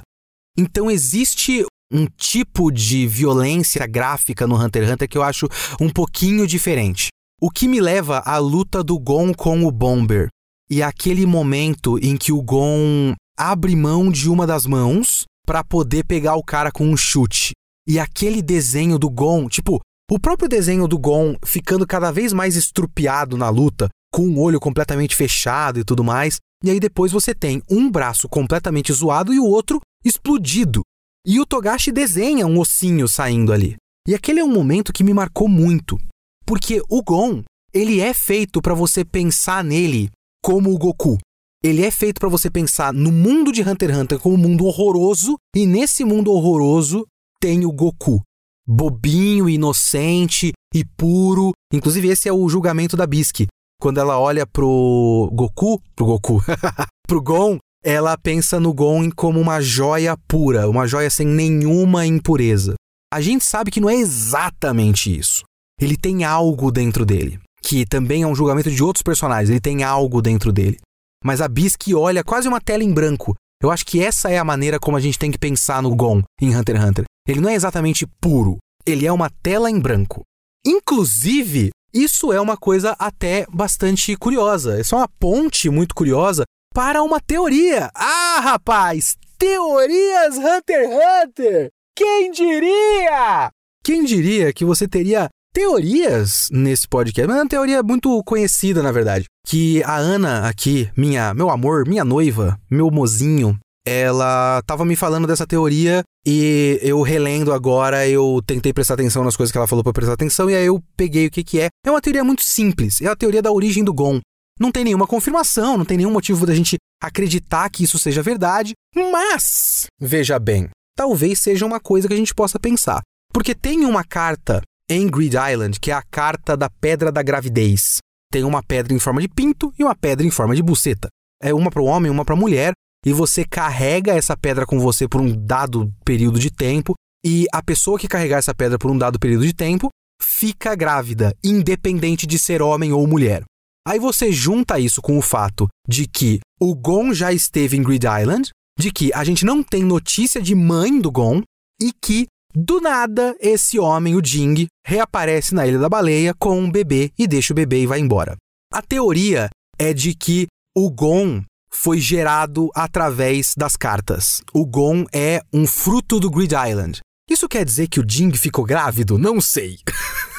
Então existe um tipo de violência gráfica no Hunter x Hunter que eu acho um pouquinho diferente. O que me leva à luta do Gon com o Bomber. E aquele momento em que o Gon abre mão de uma das mãos para poder pegar o cara com um chute. E aquele desenho do Gon, tipo, o próprio desenho do Gon ficando cada vez mais estrupiado na luta, com o olho completamente fechado e tudo mais. E aí depois você tem um braço completamente zoado e o outro explodido. E o Togashi desenha um ossinho saindo ali. E aquele é um momento que me marcou muito, porque o Gon, ele é feito para você pensar nele como o Goku. Ele é feito para você pensar no mundo de Hunter x Hunter como um mundo horroroso, e nesse mundo horroroso tem o Goku. Bobinho, inocente e puro. Inclusive, esse é o julgamento da Bisque. Quando ela olha pro Goku, pro Goku, pro Gon, ela pensa no Gon como uma joia pura, uma joia sem nenhuma impureza. A gente sabe que não é exatamente isso. Ele tem algo dentro dele, que também é um julgamento de outros personagens, ele tem algo dentro dele mas a Bisque olha quase uma tela em branco. Eu acho que essa é a maneira como a gente tem que pensar no Gon em Hunter x Hunter. Ele não é exatamente puro, ele é uma tela em branco. Inclusive, isso é uma coisa até bastante curiosa. Isso é uma ponte muito curiosa para uma teoria. Ah, rapaz! Teorias Hunter x Hunter! Quem diria? Quem diria que você teria teorias nesse podcast, mas é uma teoria muito conhecida, na verdade. Que a Ana aqui, minha, meu amor, minha noiva, meu mozinho, ela tava me falando dessa teoria e eu relendo agora, eu tentei prestar atenção nas coisas que ela falou para prestar atenção e aí eu peguei o que que é. É uma teoria muito simples, é a teoria da origem do Gon. Não tem nenhuma confirmação, não tem nenhum motivo da gente acreditar que isso seja verdade, mas veja bem, talvez seja uma coisa que a gente possa pensar. Porque tem uma carta em Grid Island, que é a carta da pedra da gravidez. Tem uma pedra em forma de pinto e uma pedra em forma de buceta. É uma para o homem, uma para a mulher, e você carrega essa pedra com você por um dado período de tempo, e a pessoa que carregar essa pedra por um dado período de tempo fica grávida, independente de ser homem ou mulher. Aí você junta isso com o fato de que o Gon já esteve em Grid Island, de que a gente não tem notícia de mãe do Gon e que do nada, esse homem, o Jing, reaparece na Ilha da Baleia com um bebê e deixa o bebê e vai embora. A teoria é de que o Gon foi gerado através das cartas. O Gon é um fruto do Grid Island. Isso quer dizer que o Jing ficou grávido? Não sei.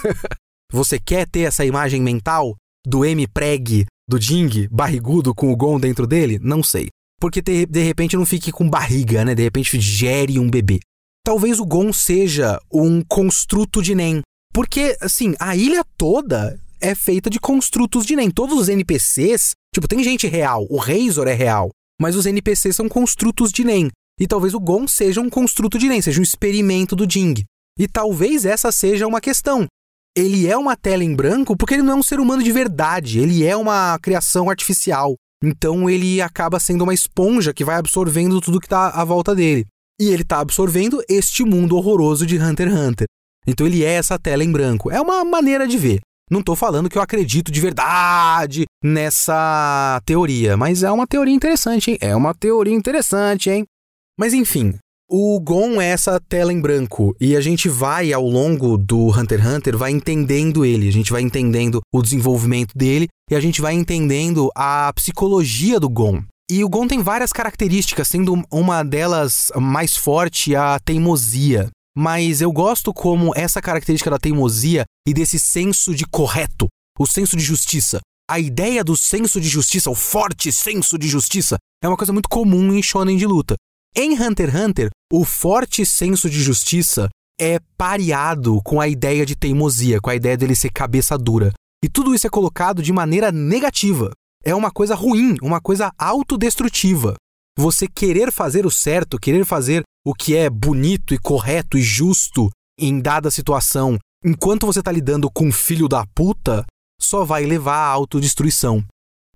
Você quer ter essa imagem mental do M-Preg do Jing barrigudo com o Gon dentro dele? Não sei. Porque de, de repente não fique com barriga, né? De repente gere um bebê talvez o Gon seja um construto de Nen. Porque, assim, a ilha toda é feita de construtos de Nen. Todos os NPCs, tipo, tem gente real, o Razor é real, mas os NPCs são construtos de Nen. E talvez o Gon seja um construto de Nen, seja um experimento do Jing. E talvez essa seja uma questão. Ele é uma tela em branco porque ele não é um ser humano de verdade, ele é uma criação artificial. Então ele acaba sendo uma esponja que vai absorvendo tudo que está à volta dele. E ele está absorvendo este mundo horroroso de Hunter x Hunter. Então ele é essa tela em branco. É uma maneira de ver. Não estou falando que eu acredito de verdade nessa teoria, mas é uma teoria interessante, hein? É uma teoria interessante, hein? Mas enfim, o Gon é essa tela em branco e a gente vai ao longo do Hunter x Hunter vai entendendo ele, a gente vai entendendo o desenvolvimento dele e a gente vai entendendo a psicologia do Gon. E o Gon tem várias características, sendo uma delas mais forte a teimosia. Mas eu gosto como essa característica da teimosia e desse senso de correto, o senso de justiça. A ideia do senso de justiça, o forte senso de justiça, é uma coisa muito comum em shonen de luta. Em Hunter x Hunter, o forte senso de justiça é pareado com a ideia de teimosia, com a ideia dele ser cabeça dura. E tudo isso é colocado de maneira negativa. É uma coisa ruim, uma coisa autodestrutiva. Você querer fazer o certo, querer fazer o que é bonito e correto e justo em dada situação, enquanto você está lidando com um filho da puta, só vai levar à autodestruição.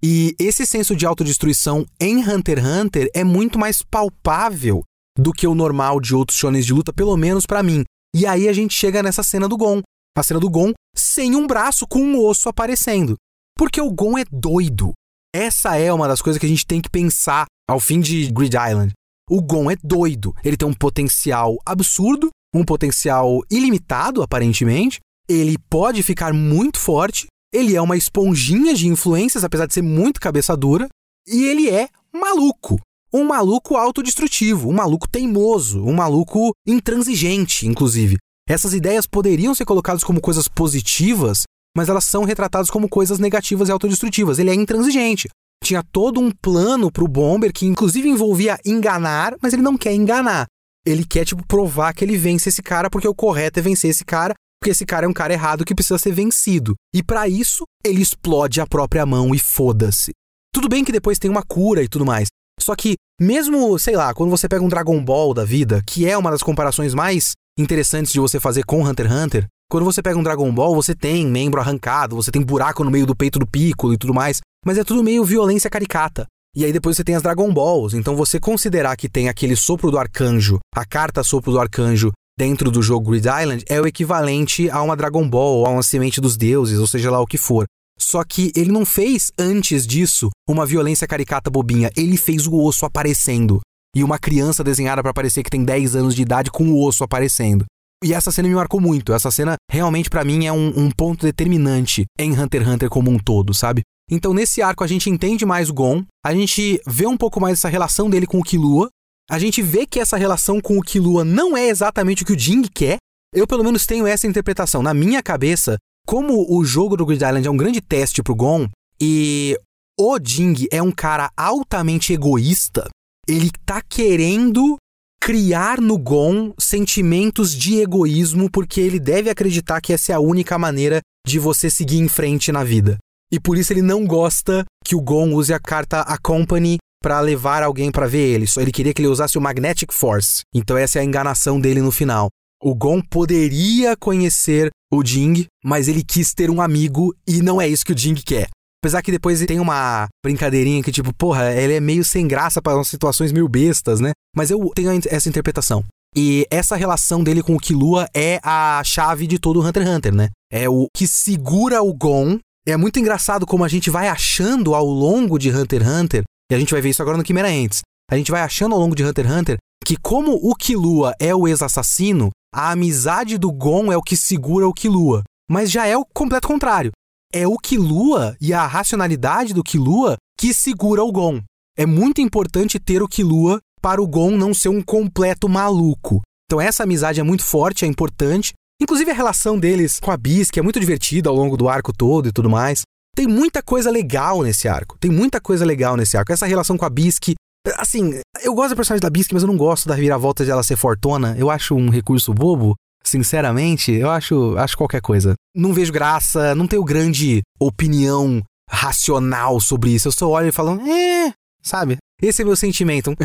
E esse senso de autodestruição em Hunter x Hunter é muito mais palpável do que o normal de outros shonens de luta, pelo menos para mim. E aí a gente chega nessa cena do Gon. A cena do Gon sem um braço com um osso aparecendo. Porque o Gon é doido. Essa é uma das coisas que a gente tem que pensar ao fim de Grid Island. O Gon é doido. Ele tem um potencial absurdo, um potencial ilimitado, aparentemente. Ele pode ficar muito forte, ele é uma esponjinha de influências, apesar de ser muito cabeça dura, e ele é maluco. Um maluco autodestrutivo, um maluco teimoso, um maluco intransigente, inclusive. Essas ideias poderiam ser colocadas como coisas positivas, mas elas são retratadas como coisas negativas e autodestrutivas. Ele é intransigente. Tinha todo um plano para o Bomber que inclusive envolvia enganar, mas ele não quer enganar. Ele quer tipo provar que ele vence esse cara porque o correto é vencer esse cara porque esse cara é um cara errado que precisa ser vencido. E para isso, ele explode a própria mão e foda-se. Tudo bem que depois tem uma cura e tudo mais. Só que, mesmo, sei lá, quando você pega um Dragon Ball da vida, que é uma das comparações mais interessantes de você fazer com Hunter x Hunter, quando você pega um Dragon Ball, você tem membro arrancado, você tem buraco no meio do peito do Piccolo e tudo mais, mas é tudo meio violência caricata. E aí depois você tem as Dragon Balls, então você considerar que tem aquele sopro do arcanjo, a carta sopro do arcanjo dentro do jogo Grid Island é o equivalente a uma Dragon Ball, a uma semente dos deuses, ou seja lá o que for. Só que ele não fez antes disso uma violência caricata bobinha, ele fez o osso aparecendo. E uma criança desenhada para parecer que tem 10 anos de idade com o osso aparecendo. E essa cena me marcou muito. Essa cena realmente para mim é um, um, ponto determinante em Hunter x Hunter como um todo, sabe? Então nesse arco a gente entende mais o Gon, a gente vê um pouco mais essa relação dele com o Killua, a gente vê que essa relação com o Killua não é exatamente o que o Jing quer. Eu, pelo menos, tenho essa interpretação. Na minha cabeça, como o jogo do Grid Island é um grande teste pro Gon, e o Jing é um cara altamente egoísta, ele tá querendo criar no Gon sentimentos de egoísmo porque ele deve acreditar que essa é a única maneira de você seguir em frente na vida. E por isso ele não gosta que o Gon use a carta Accompany para levar alguém para ver ele. Só ele queria que ele usasse o Magnetic Force. Então essa é a enganação dele no final. O Gon poderia conhecer o Jing, mas ele quis ter um amigo e não é isso que o Jing quer. Apesar que depois tem uma brincadeirinha que, tipo, porra, ele é meio sem graça para umas situações meio bestas, né? Mas eu tenho essa interpretação. E essa relação dele com o Killua é a chave de todo o Hunter x Hunter, né? É o que segura o Gon. É muito engraçado como a gente vai achando ao longo de Hunter x Hunter e a gente vai ver isso agora no Chimera Ants. A gente vai achando ao longo de Hunter x Hunter que como o Killua é o ex-assassino, a amizade do Gon é o que segura o Killua. Mas já é o completo contrário. É o Killua e a racionalidade do Killua que segura o Gon. É muito importante ter o Killua para o Gon não ser um completo maluco. Então essa amizade é muito forte, é importante. Inclusive a relação deles com a Bisque é muito divertida ao longo do arco todo e tudo mais. Tem muita coisa legal nesse arco. Tem muita coisa legal nesse arco. Essa relação com a Bisque. Assim, eu gosto da personagem da Bisque, mas eu não gosto da reviravolta de ela ser fortuna. Eu acho um recurso bobo. Sinceramente, eu acho, acho qualquer coisa. Não vejo graça, não tenho grande opinião racional sobre isso. Eu só olho e falo, é, sabe? Esse é meu sentimento.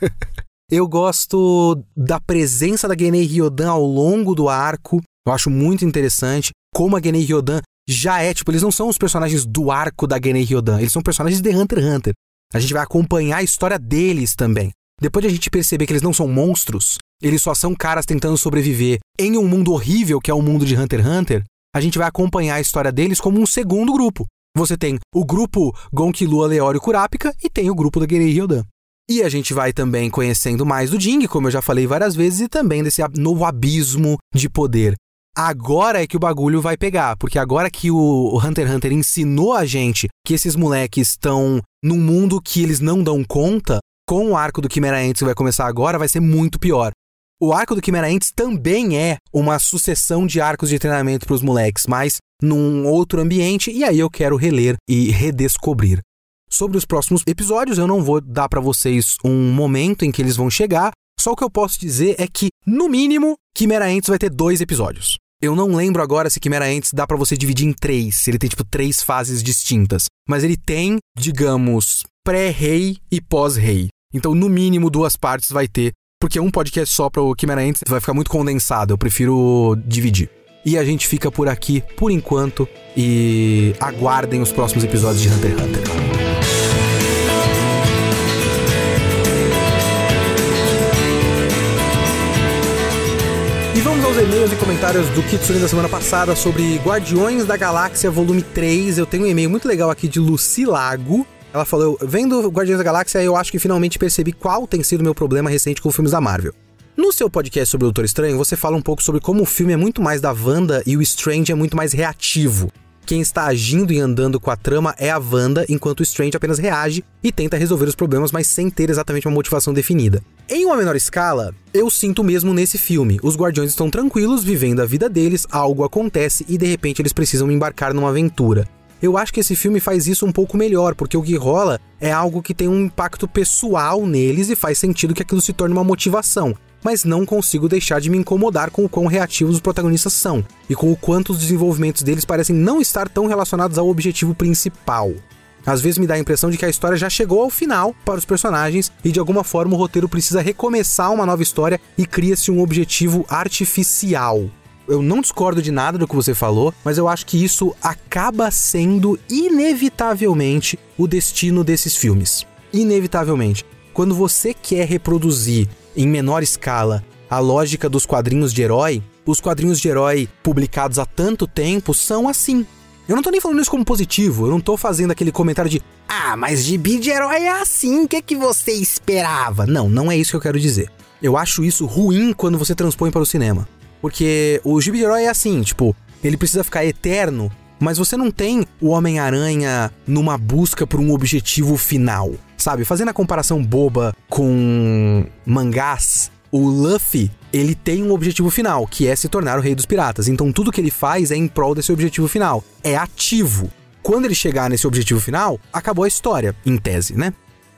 eu gosto da presença da Genei Ryodan ao longo do arco. Eu acho muito interessante como a Genei Ryodan já é, tipo, eles não são os personagens do arco da Genei Ryodan, eles são personagens de Hunter x Hunter. A gente vai acompanhar a história deles também. Depois de a gente perceber que eles não são monstros, eles só são caras tentando sobreviver em um mundo horrível que é o mundo de Hunter x Hunter, a gente vai acompanhar a história deles como um segundo grupo. Você tem o grupo Gonkilua Leório Kurapika e tem o grupo da Guerreiro Ryodan. E a gente vai também conhecendo mais do Jing, como eu já falei várias vezes, e também desse novo abismo de poder. Agora é que o bagulho vai pegar, porque agora que o Hunter x Hunter ensinou a gente que esses moleques estão num mundo que eles não dão conta, com o arco do Chimera Ants que vai começar agora, vai ser muito pior. O arco do Chimera Ants também é uma sucessão de arcos de treinamento para os moleques, mas num outro ambiente, e aí eu quero reler e redescobrir. Sobre os próximos episódios, eu não vou dar para vocês um momento em que eles vão chegar, só o que eu posso dizer é que, no mínimo, Chimera Ants vai ter dois episódios. Eu não lembro agora se Chimera Ants dá para você dividir em três, ele tem tipo três fases distintas. Mas ele tem, digamos, pré-rei e pós-rei. Então, no mínimo, duas partes vai ter, porque um podcast só para o Chimera Ants vai ficar muito condensado. Eu prefiro dividir. E a gente fica por aqui por enquanto e aguardem os próximos episódios de Hunter x Hunter. Aos e-mails e comentários do Kitsune da semana passada sobre Guardiões da Galáxia Volume 3. Eu tenho um e-mail muito legal aqui de Lucy Lago. Ela falou: Vendo Guardiões da Galáxia, eu acho que finalmente percebi qual tem sido meu problema recente com filmes da Marvel. No seu podcast sobre o Doutor Estranho, você fala um pouco sobre como o filme é muito mais da Wanda e o Strange é muito mais reativo. Quem está agindo e andando com a trama é a Wanda, enquanto Strange apenas reage e tenta resolver os problemas, mas sem ter exatamente uma motivação definida. Em uma menor escala, eu sinto mesmo nesse filme. Os guardiões estão tranquilos, vivendo a vida deles, algo acontece e de repente eles precisam embarcar numa aventura. Eu acho que esse filme faz isso um pouco melhor, porque o que rola é algo que tem um impacto pessoal neles e faz sentido que aquilo se torne uma motivação mas não consigo deixar de me incomodar com o quão reativos os protagonistas são e com o quanto os desenvolvimentos deles parecem não estar tão relacionados ao objetivo principal. Às vezes me dá a impressão de que a história já chegou ao final para os personagens e de alguma forma o roteiro precisa recomeçar uma nova história e cria-se um objetivo artificial. Eu não discordo de nada do que você falou, mas eu acho que isso acaba sendo inevitavelmente o destino desses filmes. Inevitavelmente. Quando você quer reproduzir em menor escala a lógica dos quadrinhos de herói, os quadrinhos de herói publicados há tanto tempo são assim. Eu não tô nem falando isso como positivo, eu não tô fazendo aquele comentário de Ah, mas gibi de herói é assim, o que, é que você esperava? Não, não é isso que eu quero dizer. Eu acho isso ruim quando você transpõe para o cinema. Porque o gibi de herói é assim, tipo, ele precisa ficar eterno, mas você não tem o Homem-Aranha numa busca por um objetivo final sabe? Fazendo a comparação boba com mangás, o Luffy, ele tem um objetivo final, que é se tornar o rei dos piratas. Então tudo que ele faz é em prol desse objetivo final. É ativo. Quando ele chegar nesse objetivo final, acabou a história, em tese, né?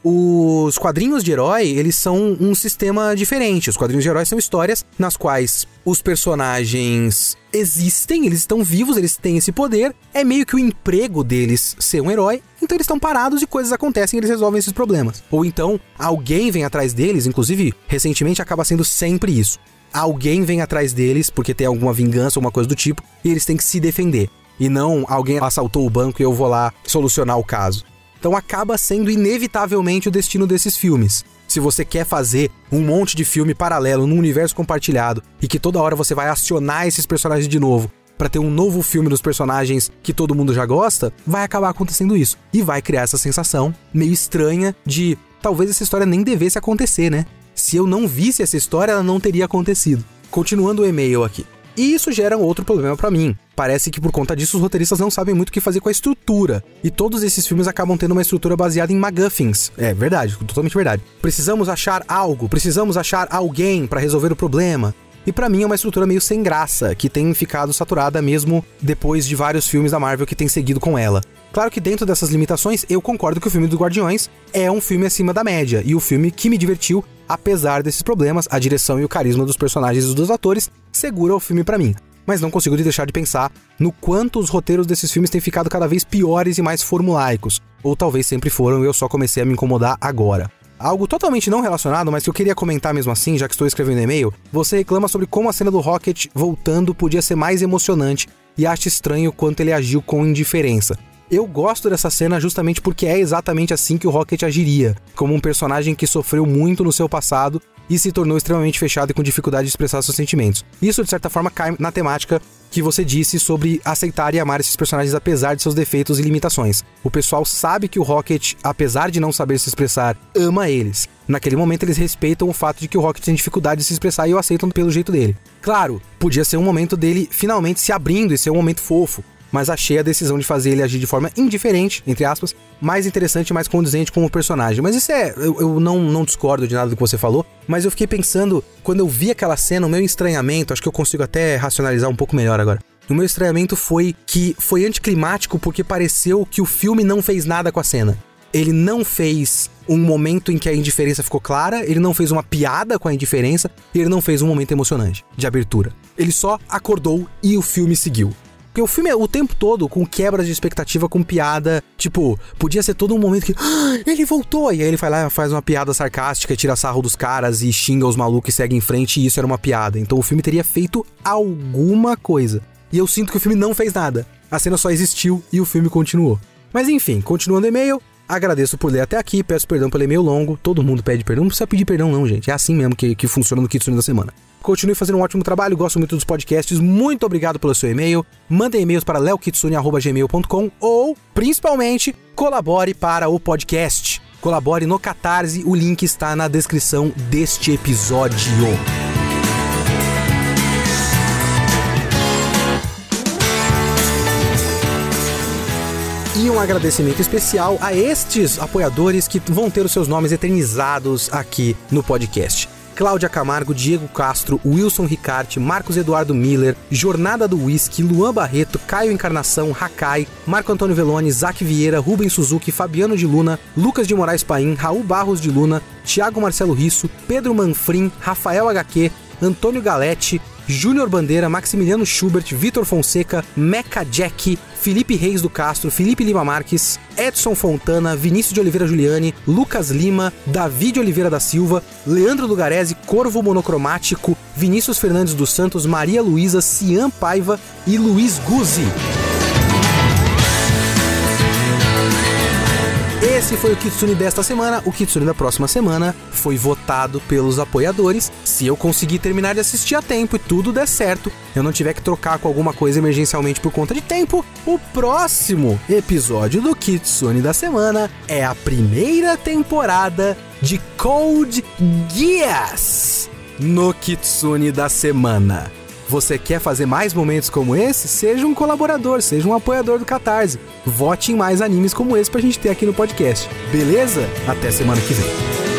Os quadrinhos de herói, eles são um sistema diferente. Os quadrinhos de herói são histórias nas quais os personagens existem, eles estão vivos, eles têm esse poder. É meio que o emprego deles ser um herói. Então eles estão parados e coisas acontecem e eles resolvem esses problemas. Ou então alguém vem atrás deles, inclusive recentemente acaba sendo sempre isso. Alguém vem atrás deles porque tem alguma vingança ou uma coisa do tipo e eles têm que se defender. E não alguém assaltou o banco e eu vou lá solucionar o caso. Então acaba sendo inevitavelmente o destino desses filmes. Se você quer fazer um monte de filme paralelo num universo compartilhado e que toda hora você vai acionar esses personagens de novo para ter um novo filme dos personagens que todo mundo já gosta, vai acabar acontecendo isso. E vai criar essa sensação meio estranha de talvez essa história nem devesse acontecer, né? Se eu não visse essa história, ela não teria acontecido. Continuando o e-mail aqui. E isso gera um outro problema para mim. Parece que por conta disso os roteiristas não sabem muito o que fazer com a estrutura. E todos esses filmes acabam tendo uma estrutura baseada em MacGuffins. É verdade, totalmente verdade. Precisamos achar algo, precisamos achar alguém para resolver o problema. E para mim é uma estrutura meio sem graça, que tem ficado saturada mesmo depois de vários filmes da Marvel que têm seguido com ela. Claro que dentro dessas limitações, eu concordo que o filme dos Guardiões é um filme acima da média e o filme que me divertiu apesar desses problemas, a direção e o carisma dos personagens e dos atores segura o filme para mim. Mas não consigo deixar de pensar no quanto os roteiros desses filmes têm ficado cada vez piores e mais formulaicos. Ou talvez sempre foram e eu só comecei a me incomodar agora. Algo totalmente não relacionado, mas que eu queria comentar mesmo assim, já que estou escrevendo e-mail. Você reclama sobre como a cena do Rocket voltando podia ser mais emocionante e acha estranho quanto ele agiu com indiferença. Eu gosto dessa cena justamente porque é exatamente assim que o Rocket agiria, como um personagem que sofreu muito no seu passado e se tornou extremamente fechado e com dificuldade de expressar seus sentimentos. Isso, de certa forma, cai na temática que você disse sobre aceitar e amar esses personagens apesar de seus defeitos e limitações. O pessoal sabe que o Rocket, apesar de não saber se expressar, ama eles. Naquele momento eles respeitam o fato de que o Rocket tem dificuldade de se expressar e o aceitam pelo jeito dele. Claro, podia ser um momento dele finalmente se abrindo e ser um momento fofo, mas achei a decisão de fazer ele agir de forma indiferente, entre aspas, mais interessante e mais condizente com o personagem. Mas isso é. Eu, eu, não, não discordo de nada do que você falou, mas eu fiquei pensando, quando eu vi aquela cena, o meu estranhamento, acho que eu consigo até racionalizar um pouco melhor agora. O meu estranhamento foi que foi anticlimático porque pareceu que o filme não fez nada com a cena. Ele não fez um momento em que a indiferença ficou clara, ele não fez uma piada com a indiferença, ele não fez um momento emocionante de abertura. Ele só acordou e o filme seguiu. Porque o filme é o tempo todo com quebras de expectativa, com piada. Tipo, podia ser todo um momento que. Ah, ele voltou! E aí ele vai lá, faz uma piada sarcástica, tira sarro dos caras e xinga os malucos e segue em frente, e isso era uma piada. Então o filme teria feito alguma coisa. E eu sinto que o filme não fez nada. A cena só existiu e o filme continuou. Mas enfim, continuando o e-mail, Agradeço por ler até aqui, peço perdão pelo e-mail longo. Todo mundo pede perdão, não precisa pedir perdão, não, gente. É assim mesmo que, que funciona no Kitsune da semana. Continue fazendo um ótimo trabalho, gosto muito dos podcasts. Muito obrigado pelo seu e-mail. Mandem e-mails para leokitsune.gmail.com ou, principalmente, colabore para o podcast. Colabore no Catarse, o link está na descrição deste episódio. E um agradecimento especial a estes apoiadores que vão ter os seus nomes eternizados aqui no podcast. Cláudia Camargo, Diego Castro, Wilson Ricarte, Marcos Eduardo Miller, Jornada do Whisky, Luan Barreto, Caio Encarnação, Hakai, Marco Antônio Veloni, Zac Vieira, Rubens Suzuki, Fabiano de Luna, Lucas de Moraes Paim, Raul Barros de Luna, Thiago Marcelo Risso, Pedro Manfrim, Rafael HQ, Antônio Galete, Júnior Bandeira, Maximiliano Schubert, Vitor Fonseca, Meca Jack, Felipe Reis do Castro, Felipe Lima Marques, Edson Fontana, Vinícius de Oliveira Juliane, Lucas Lima, Davi de Oliveira da Silva, Leandro Lugarese, Corvo Monocromático, Vinícius Fernandes dos Santos, Maria Luísa, Cian Paiva e Luiz Guzzi. Esse foi o Kitsune desta semana. O Kitsune da próxima semana foi votado pelos apoiadores. Se eu conseguir terminar de assistir a tempo e tudo der certo, eu não tiver que trocar com alguma coisa emergencialmente por conta de tempo, o próximo episódio do Kitsune da semana é a primeira temporada de Code Geass no Kitsune da semana. Você quer fazer mais momentos como esse? Seja um colaborador, seja um apoiador do Catarse. Vote em mais animes como esse pra gente ter aqui no podcast. Beleza? Até semana que vem.